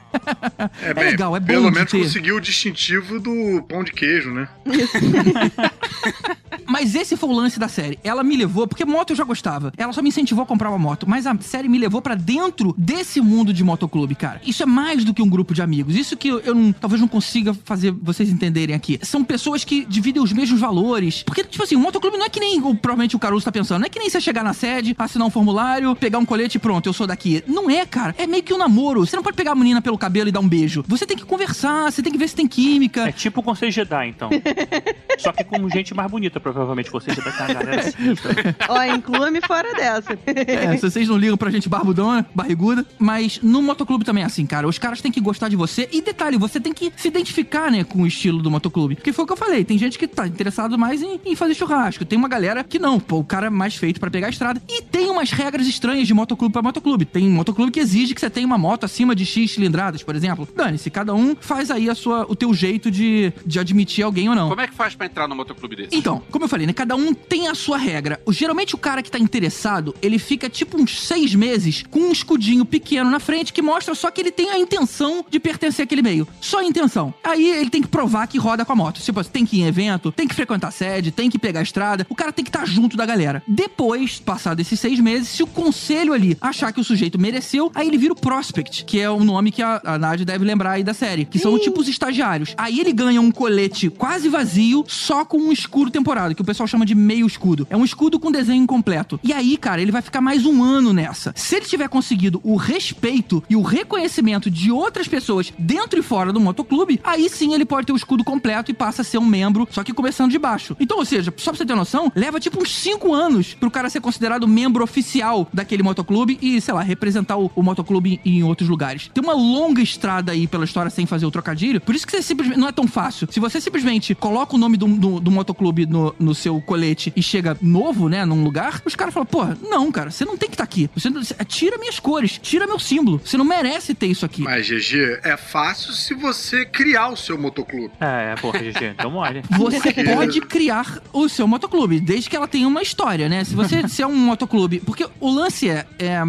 E: É,
C: É
E: bem,
C: legal, é bom
E: Pelo
C: de
E: menos
C: ter.
E: conseguiu o distintivo do pão de queijo, né? <laughs> <laughs>
C: Mas esse foi o lance da série. Ela me levou, porque moto eu já gostava. Ela só me incentivou a comprar uma moto. Mas a série me levou pra dentro desse mundo de motoclube, cara. Isso é mais do que um grupo de amigos. Isso que eu, eu não- talvez não consiga fazer vocês entenderem aqui. São pessoas que dividem os mesmos valores. Porque, tipo assim, o motoclube não é que nem provavelmente o Caruso tá pensando. Não é que nem você chegar na sede, assinar um formulário, pegar um colete e pronto, eu sou daqui. Não é, cara. É meio que um namoro. Você não pode pegar a menina pelo cabelo e dar um beijo. Você tem que conversar, você tem que ver se tem química.
D: É tipo o Conselho Jedi, então. <laughs> Só que com gente mais bonita, provavelmente. Conselho Jedi tem uma galera sinistra.
G: Ó, inclua-me fora dessa.
C: É, se vocês não ligam pra gente barbudona, barriguda. Mas no motoclube também é assim, cara. Os caras têm que gostar de você. E detalhe, você tem que se identificar, né, com o estilo do motoclube. Porque foi o que eu falei. Tem gente que tá interessado mais em, em fazer churrasco. Tem uma galera que não. Pô, o cara é mais feito pra pegar a estrada. E tem umas regras estranhas de motoclube pra motoclube. Tem motoclube que exige que você tenha uma moto acima de X cilindradas, por exemplo. Dane-se, cada um faz aí a sua, o teu jeito de, de admitir alguém ou não.
F: Como é que faz pra entrar no motoclube desse?
C: Então, como eu falei, né? Cada um tem a sua regra. O- Geralmente o cara que tá interessado, ele fica tipo uns seis meses com um escudinho pequeno na frente que mostra só que ele tem a intenção de pertencer àquele meio. Só a intenção. Aí ele tem que provar que roda com a moto. Tipo, tem que ir em evento, tem que frequentar a sede, tem que pegar a estrada. O cara tem que estar junto da galera. Depois, passado esses seis meses, se o conselho ali achar que o sujeito mereceu, aí ele vira o Prospect, que é o nome que a, a Nádia deve lembrar aí da série. Que são tipo os estagiários. Aí ele ganha um colete quase vazio, só com um escudo temporado, que o pessoal chama de meio escudo. É um escudo com desenho incompleto. E aí, cara, ele vai ficar mais um ano nessa. Se ele tiver conseguido o respeito e o reconhecimento de outras pessoas dentro e fora do motoclube, aí sim ele pode ter o escudo completo e passa a ser um membro, só que começando de baixo. Então, ou seja, só pra você ter noção, leva tipo uns 5 anos pro cara ser considerado membro oficial daquele motoclube e, sei lá, representar o, o motoclube em outros lugares. Tem uma longa estrada aí pela história sem fazer o trocadilho, por isso que você simplesmente. Não é tão fácil. Se você simplesmente coloca o nome do, do, do motoclube no, no seu colete e chega novo, né, num lugar, os caras falam, porra, não, cara, você não tem que estar aqui. Você não- você- tira minhas cores, tira meu símbolo. Você não merece ter isso aqui.
E: Mas, GG, é fácil se você criar o seu motoclube.
D: É, é, porra, GG, então mole. <laughs>
C: Você pode criar o seu motoclube, desde que ela tenha uma história, né? Se você <laughs> se é um motoclube. Porque o lance é. é,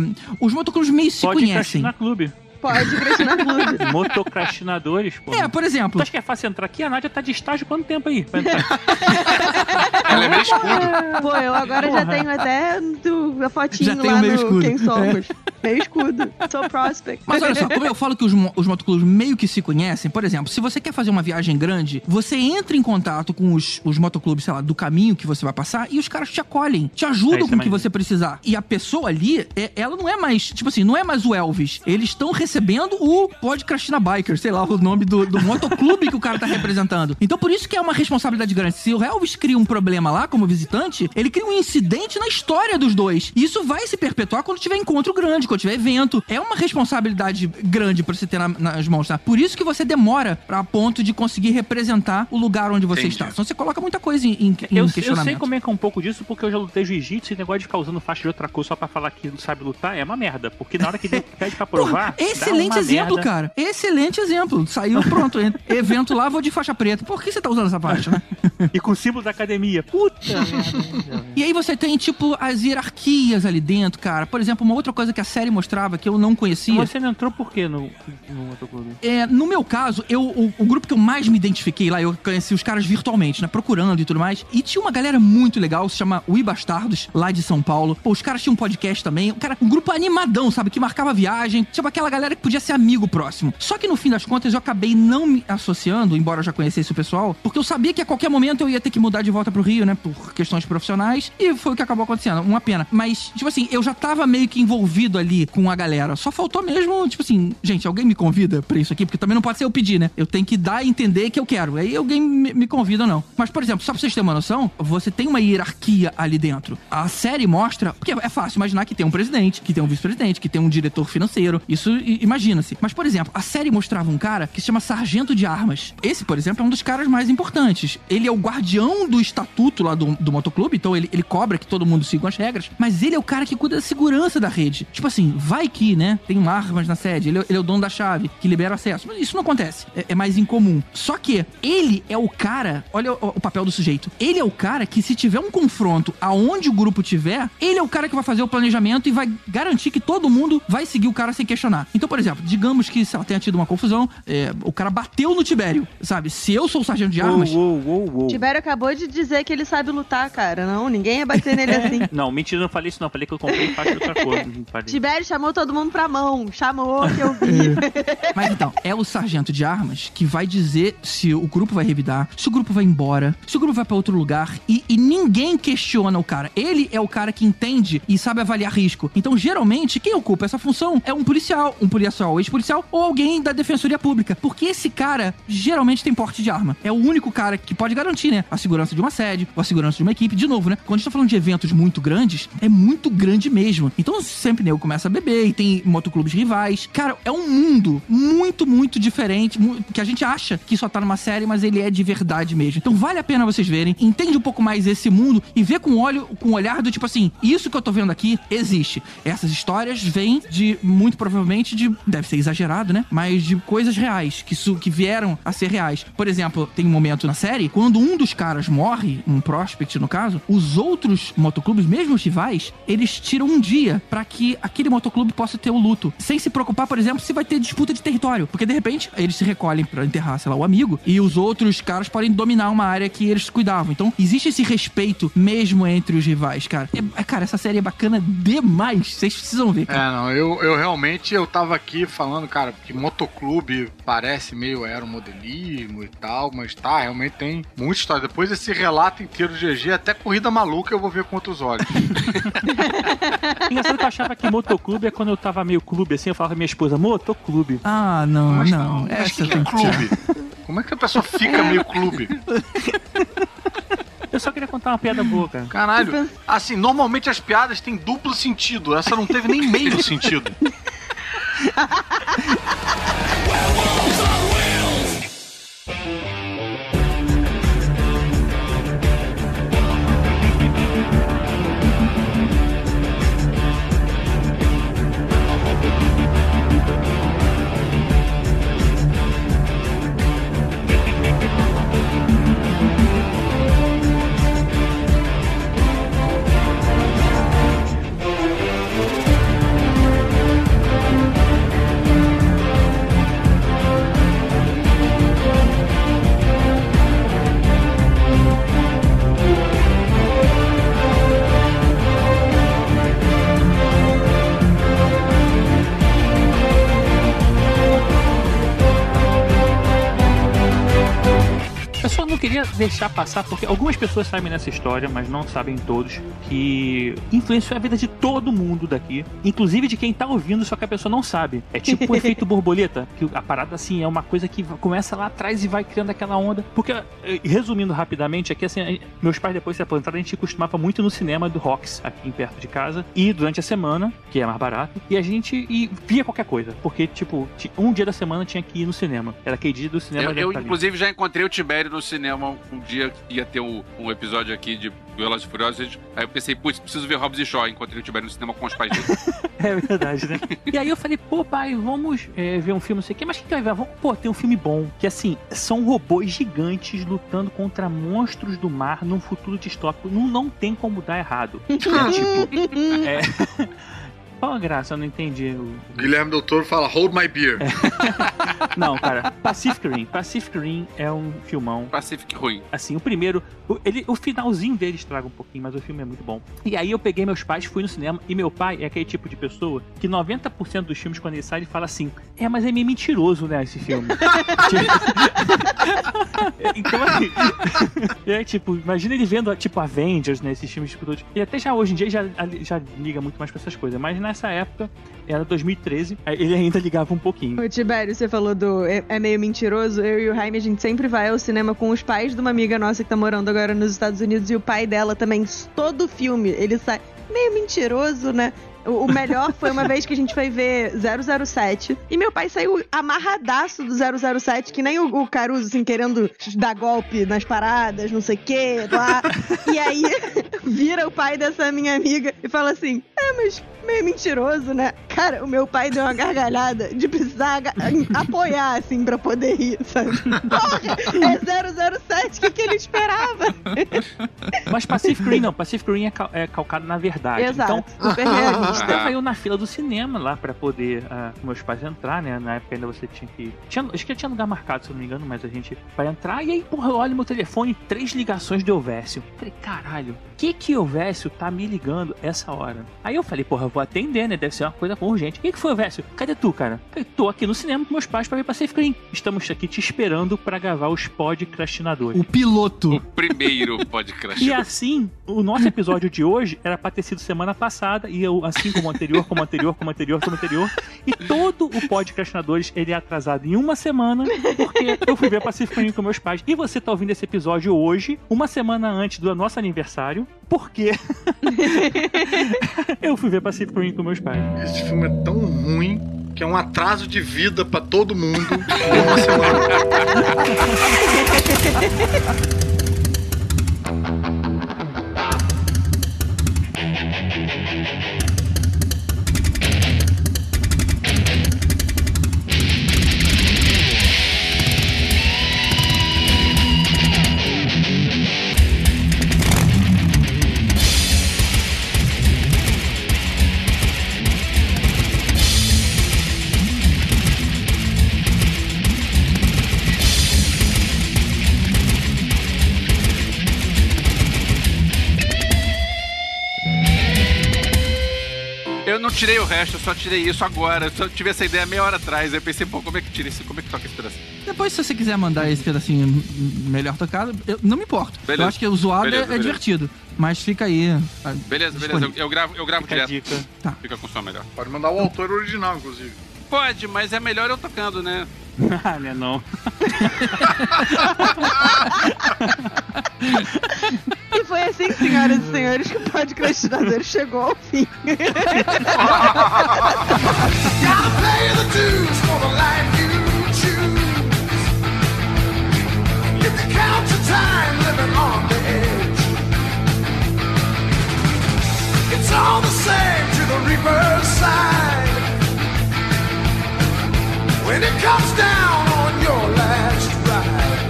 C: os motoclubes meio se
D: Pode
C: conhecem.
D: na clube.
G: Pode Clube. <laughs>
D: Motocrastinadores, pô.
C: É, por exemplo.
D: Tu acha que é fácil entrar aqui? A Nádia tá de estágio quanto tempo aí? pra entrar? <laughs>
F: Ela é meio escudo.
G: Pô, eu agora já tenho até do, a fotinho
C: Já
G: lá no
C: escudo.
G: Quem Somos. Meio escudo. Sou prospect.
C: Mas olha só, como eu falo que os, os motoclubes meio que se conhecem, por exemplo, se você quer fazer uma viagem grande, você entra em contato com os, os motoclubes, sei lá, do caminho que você vai passar e os caras te acolhem, te
D: É,
C: ajudam
D: isso
C: com
D: é
C: o que você precisar. E a pessoa ali, é- ela não é mais, tipo assim, não é mais o Elvis. Eles estão recebendo o Podcastina Biker, sei lá, o nome do, do motoclube que o cara tá representando. Então por isso que é uma responsabilidade grande. Se o Elvis cria um problema lá como visitante, ele cria um incidente na história dos dois. E isso vai se perpetuar quando tiver encontro grande, quando tiver evento. É uma responsabilidade grande pra você ter na- nas mãos, tá? Por isso que você demora pra ponto de conseguir representar o lugar onde você
F: Entendi.
C: está. Senão você coloca muita coisa em, em, em
D: Eu, eu
C: questionamento.
D: sei como é que é um pouco disso, porque eu já lutei jiu-jitsu e negócio de ficar usando faixa de outra cor só pra falar que não sabe lutar é uma merda. Porque na hora que <laughs> pede pra provar.
C: Porra, excelente exemplo,
D: merda.
C: cara. Excelente exemplo. Saiu pronto. <laughs> Evento lá, vou de faixa preta. Por que você tá usando essa faixa, né?
D: E com o símbolo da academia. Puta <laughs> merda.
C: E aí você tem, tipo, as hierarquias ali dentro, cara. Por exemplo, uma outra coisa que a série mostrava que eu não conhecia.
D: Você não entrou por quê no, no motoclube?
C: É, no meu caso, eu, o, o grupo que eu mais me identifiquei lá, eu conheci os caras virtualmente, né? Procurando e tudo mais. E tinha uma galera muito legal, se chama Ui Bastardos, lá de São Paulo. Pô, os caras tinham um podcast também. Cara, um grupo animadão, sabe? Que marcava viagem. Tipo aquela galera que podia ser amigo próximo. Só que no fim das contas eu acabei não me associando, embora eu já conhecesse o pessoal, porque eu sabia que a qualquer momento eu ia ter que mudar de volta pro Rio, né? Por questões profissionais. E foi o que acabou acontecendo. Uma pena. Mas, tipo assim, eu já tava meio que envolvido ali com a galera. Só faltou mesmo, tipo assim, gente, alguém me convida pra isso aqui? Porque também não pode ser eu pedir, né? Eu tenho que dar a entender que eu quero. Aí alguém me, me convida ou não. Mas, por exemplo, só pra vocês terem uma noção, você tem uma hierarquia ali dentro. A série mostra. Porque é fácil imaginar que tem um presidente, que tem um vice-presidente, que tem um diretor financeiro. Isso imagina-se. Mas, por exemplo, a série mostrava um cara que se chama Sargento de Armas. Esse, por exemplo, é um dos caras mais importantes. Ele é o guardião do estatuto lá do, do motoclube, então ele, ele cobra que todo mundo siga as regras, mas ele é o cara que cuida da segurança da rede. Tipo assim, vai que, né, tem armas na sede, ele, é- ele é o dono da chave, que libera acesso. Mas isso não acontece, é, é mais incomum. Só que ele é o cara, olha o, o papel do sujeito, ele é o cara que se tiver um confronto aonde o grupo tiver, ele é o cara que vai fazer o planejamento e vai garantir que todo mundo vai seguir o cara sem questionar. Então, por exemplo, digamos que, sei lá, tenha tido uma confusão, é, o cara bateu no Tibério, sabe? Se eu sou o sargento de armas,
D: Uou, uou, uou, uou.
G: Tibério acabou de dizer que ele sabe lutar, cara. Não, ninguém ia bater nele assim. <laughs>
D: Não, mentira, eu não falei isso não. Falei que eu comprei de outra coisa. <laughs>
G: Tibério chamou todo mundo pra mão. Chamou, que eu vi.
C: Mas então, é o sargento de armas que vai dizer se o grupo vai revidar, se o grupo vai embora, se o grupo vai pra outro lugar e, e ninguém questiona o cara. Ele é o cara que entende e sabe avaliar risco. Então, geralmente, quem ocupa essa função é um policial, um policial ex-policial ou alguém da defensoria pública. Porque esse cara geralmente tem porte de arma. É o único cara que pode garantir, né, a segurança de uma sede ou a segurança de uma equipe. De novo, né, quando a gente tá falando de eventos muito grandes, é muito grande mesmo. Então, sempre nego começa a beber e tem motoclubes rivais. Cara, é um mundo muito, muito diferente, que a gente acha que só tá numa série, mas ele é de verdade mesmo. Então, vale a pena vocês verem, entende um pouco mais esse mundo e vê com olho, com o olhar do tipo assim, isso que eu tô vendo aqui existe. Essas histórias vêm de, muito provavelmente, de, deve ser exagerado, né? Mas de coisas reais, que, su, que vieram a ser reais. Por exemplo, tem um momento na série, quando um dos caras morre, um prospect no caso, os outros motoclubes, mesmo os rivais, eles tiram um dia pra que aquele motoclube possa ter o luto. Sem se preocupar, por exemplo, se vai ter disputa de território. Porque de repente, eles se recolhem pra enterrar, sei lá, o amigo, e os outros caras podem dominar uma área que eles cuidavam. Então, existe esse respeito mesmo entre os rivais, cara. É- é, cara, essa série é bacana demais. Vocês precisam ver,
E: É,
C: cara.
E: não, eu, eu realmente eu tava aqui falando, cara, que motoclube parece meio aeromodelismo e tal, mas tá, realmente tem muita história. Depois desse relato inteiro de GG, até corrida maluca eu vou ver com outros olhos. <laughs>
D: Engraçado que eu achava que motoclube é quando eu tava meio clube assim, eu falava pra minha esposa, motoclube.
C: Ah, não,
E: Mas
C: não.
E: mas
C: Essa
E: que, é clube? Como é que a pessoa fica meio clube?
D: Eu só queria contar uma piada boa, cara.
E: Caralho. Assim, normalmente as piadas têm duplo sentido. Essa não teve nem meio sentido. <laughs>
D: Eu só não queria deixar passar, porque algumas pessoas sabem nessa história, mas não sabem todos, que influenciou a vida de todo mundo daqui, inclusive de quem tá ouvindo, só que a pessoa não sabe. É tipo o <laughs> efeito borboleta, que a parada assim é uma coisa que começa lá atrás e vai criando aquela onda. Porque, eh, resumindo rapidamente, aqui assim, a- meus pais depois de se aposentaram, a gente costumava muito no cinema do Rocks, aqui perto de casa, e durante a semana, que é mais barato, e a gente e via qualquer coisa, porque, tipo, ti- um dia da semana tinha que ir no cinema. Era aquele dia do cinema
F: Eu, eu, inclusive, já encontrei o Tibério no cinema um dia ia ter um, um episódio aqui de Velozes e Furiosos. Aí eu pensei, putz, preciso ver Hobbs e Shaw. Encontrei o Tibério no cinema com os pais dele. <laughs>
D: É verdade, né? e aí eu falei, pô, pai, vamos é, ver um filme, não sei o quê, mas o que, que vai ver? Vamos, pô, tem um filme bom. Que assim, são robôs gigantes lutando contra monstros do mar num futuro distópico. Não, não tem como dar errado. <laughs> É tipo. É. <laughs> Qual a graça? Eu não entendi. o-
E: Guilherme Doutor fala, hold my beer.
D: Não, cara. Pacific Rim. Pacific Rim é um filmão.
F: Pacific ruim.
D: Assim, o primeiro, o, ele, o finalzinho dele estraga um pouquinho, mas o filme é muito bom. E aí eu peguei meus pais, fui no cinema, e meu pai é aquele tipo de pessoa que 90% dos filmes, quando ele sai, ele fala assim: É, mas é meio mentiroso, né, esse filme. <laughs> Tipo- <laughs> então, assim, <laughs> é tipo, imagina ele vendo, tipo, Avengers, né, esses filmes, tipo, todos. Ele até já hoje em dia já, já liga muito mais pra essas coisas, mas nessa época, era 2013, aí ele ainda ligava um pouquinho.
G: Ô, Tibério, você falou do. É, é meio mentiroso. Eu e o Jaime, a gente sempre vai ao cinema com os pais de uma amiga nossa que tá morando agora nos Estados Unidos e o pai dela também. Todo filme ele sai. Meio mentiroso, né? O, melhor foi uma vez que a gente foi ver 007 e meu pai saiu amarradaço do 007, que nem o, o Caruso, assim, querendo dar golpe nas paradas, não sei o que, lá. E aí <laughs> vira o pai dessa minha amiga e fala assim: É, mas meio mentiroso, né? Cara, o meu pai deu uma gargalhada de precisar apoiar, assim, pra poder rir, sabe? Porra, é 007, o que, que ele esperava?
D: Mas Pacific Rim não, Pacific Rim é, cal- é calcado na verdade.
G: Exato,
D: Então,
G: super realista.
D: gente tava eu na fila do cinema lá pra poder ah, com meus pais entrar, né? Na época ainda você tinha que. Tinha, acho que tinha lugar marcado, se eu não me engano, mas a gente vai entrar. E aí, porra, eu olho meu telefone, três ligações de Elvésio. Falei, caralho, que que Elvésio tá me ligando essa hora? Aí eu falei, porra, eu vou atender, né? Deve ser uma coisa urgente. O que, que foi, Elvésio? Cadê tu, cara? Falei, tô aqui no cinema com meus pais pra ver Pacific Rim. Estamos aqui te esperando pra gravar os podcastinadores.
C: O piloto.
F: Primeiro pode crash.
D: E assim, o nosso episódio de hoje era pra ter sido semana passada, e eu, assim como o anterior, como o anterior, como o anterior, como o anterior. E todo o podcastinadores ele é atrasado em uma semana, porque eu fui ver Pacific Rim com meus pais. E você tá ouvindo esse episódio hoje, uma semana antes do nosso aniversário, porque <laughs> eu fui ver Pacific Rim com meus pais.
E: Esse filme é tão ruim que é um atraso de vida pra todo mundo em uma semana. <laughs>
F: tirei o resto, eu só tirei isso agora. Eu só tive essa ideia meia hora atrás. Aí eu pensei, pô, como é que tira isso? Como é que toca esse pedacinho?
C: Depois, se você quiser mandar esse pedacinho melhor tocado, eu não me importo.
F: Beleza.
C: Eu acho que o zoado é-
F: Beleza,
C: é,
F: beleza.
C: divertido. Mas fica aí.
F: Beleza, beleza. Eu,
C: disponível.
F: eu gravo, eu gravo
D: Fica
F: direto.
D: dica.
C: Tá.
F: Fica com som melhor.
E: Pode mandar o autor original, inclusive.
F: Pode, mas é melhor eu tocando, né? <laughs>
D: ah, né, não. <laughs>
G: E foi assim, senhoras e senhores, que o podcastinador chegou ao fim.
I: Gotta pay the dues for the life you choose. You can count your time living on the edge. It's all the same to the reverse side. When it comes down on your last ride.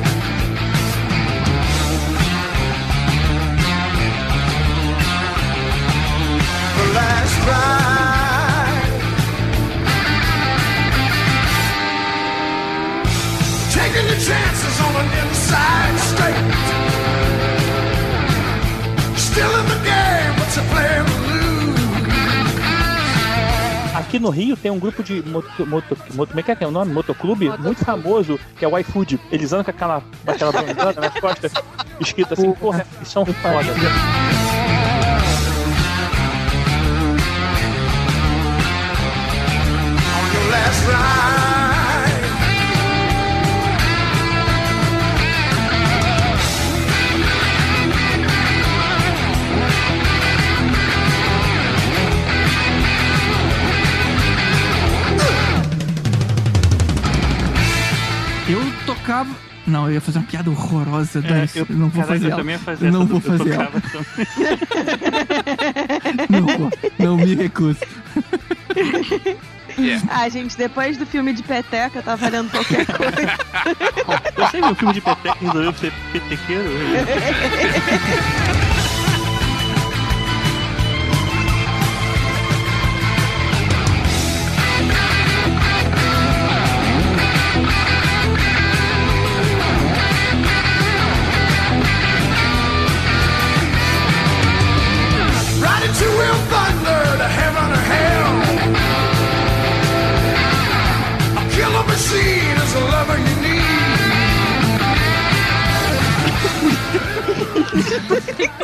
I: The last ride. Taking your chances on an inside straight.
D: Aqui no Rio tem um grupo de moto, moto, moto, como é que é que é o nome? Motoclube? Muito famoso, que é o iFood. Eles andam com aquela, com aquela bandana nas costas, escrito assim, porra, eles são foda.
I: On your last ride.
C: Tocava. Não, eu ia fazer uma piada horrorosa,
D: É, eu,
C: eu não vou
D: caraca,
C: fazer
D: eu
C: ela.
D: também ia fazer
C: Eu não
D: essa,
C: vou fazer ela. <laughs> Não vou. Não me recuso. <laughs>
G: Ah, gente, depois do filme de peteca, tá valendo qualquer coisa. <laughs>
D: Você viu o filme de peteca e resolveu ser petequeiro?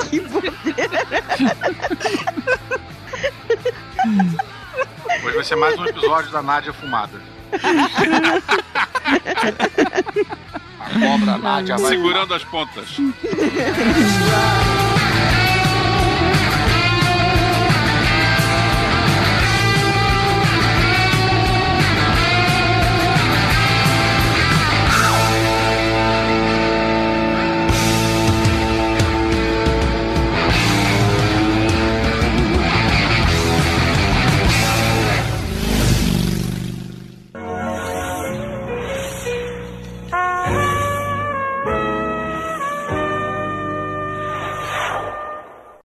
G: Que bobeira.
E: Hoje vai ser mais um episódio da Nádia Fumada. A cobra Nádia vai
F: Segurando as pontas.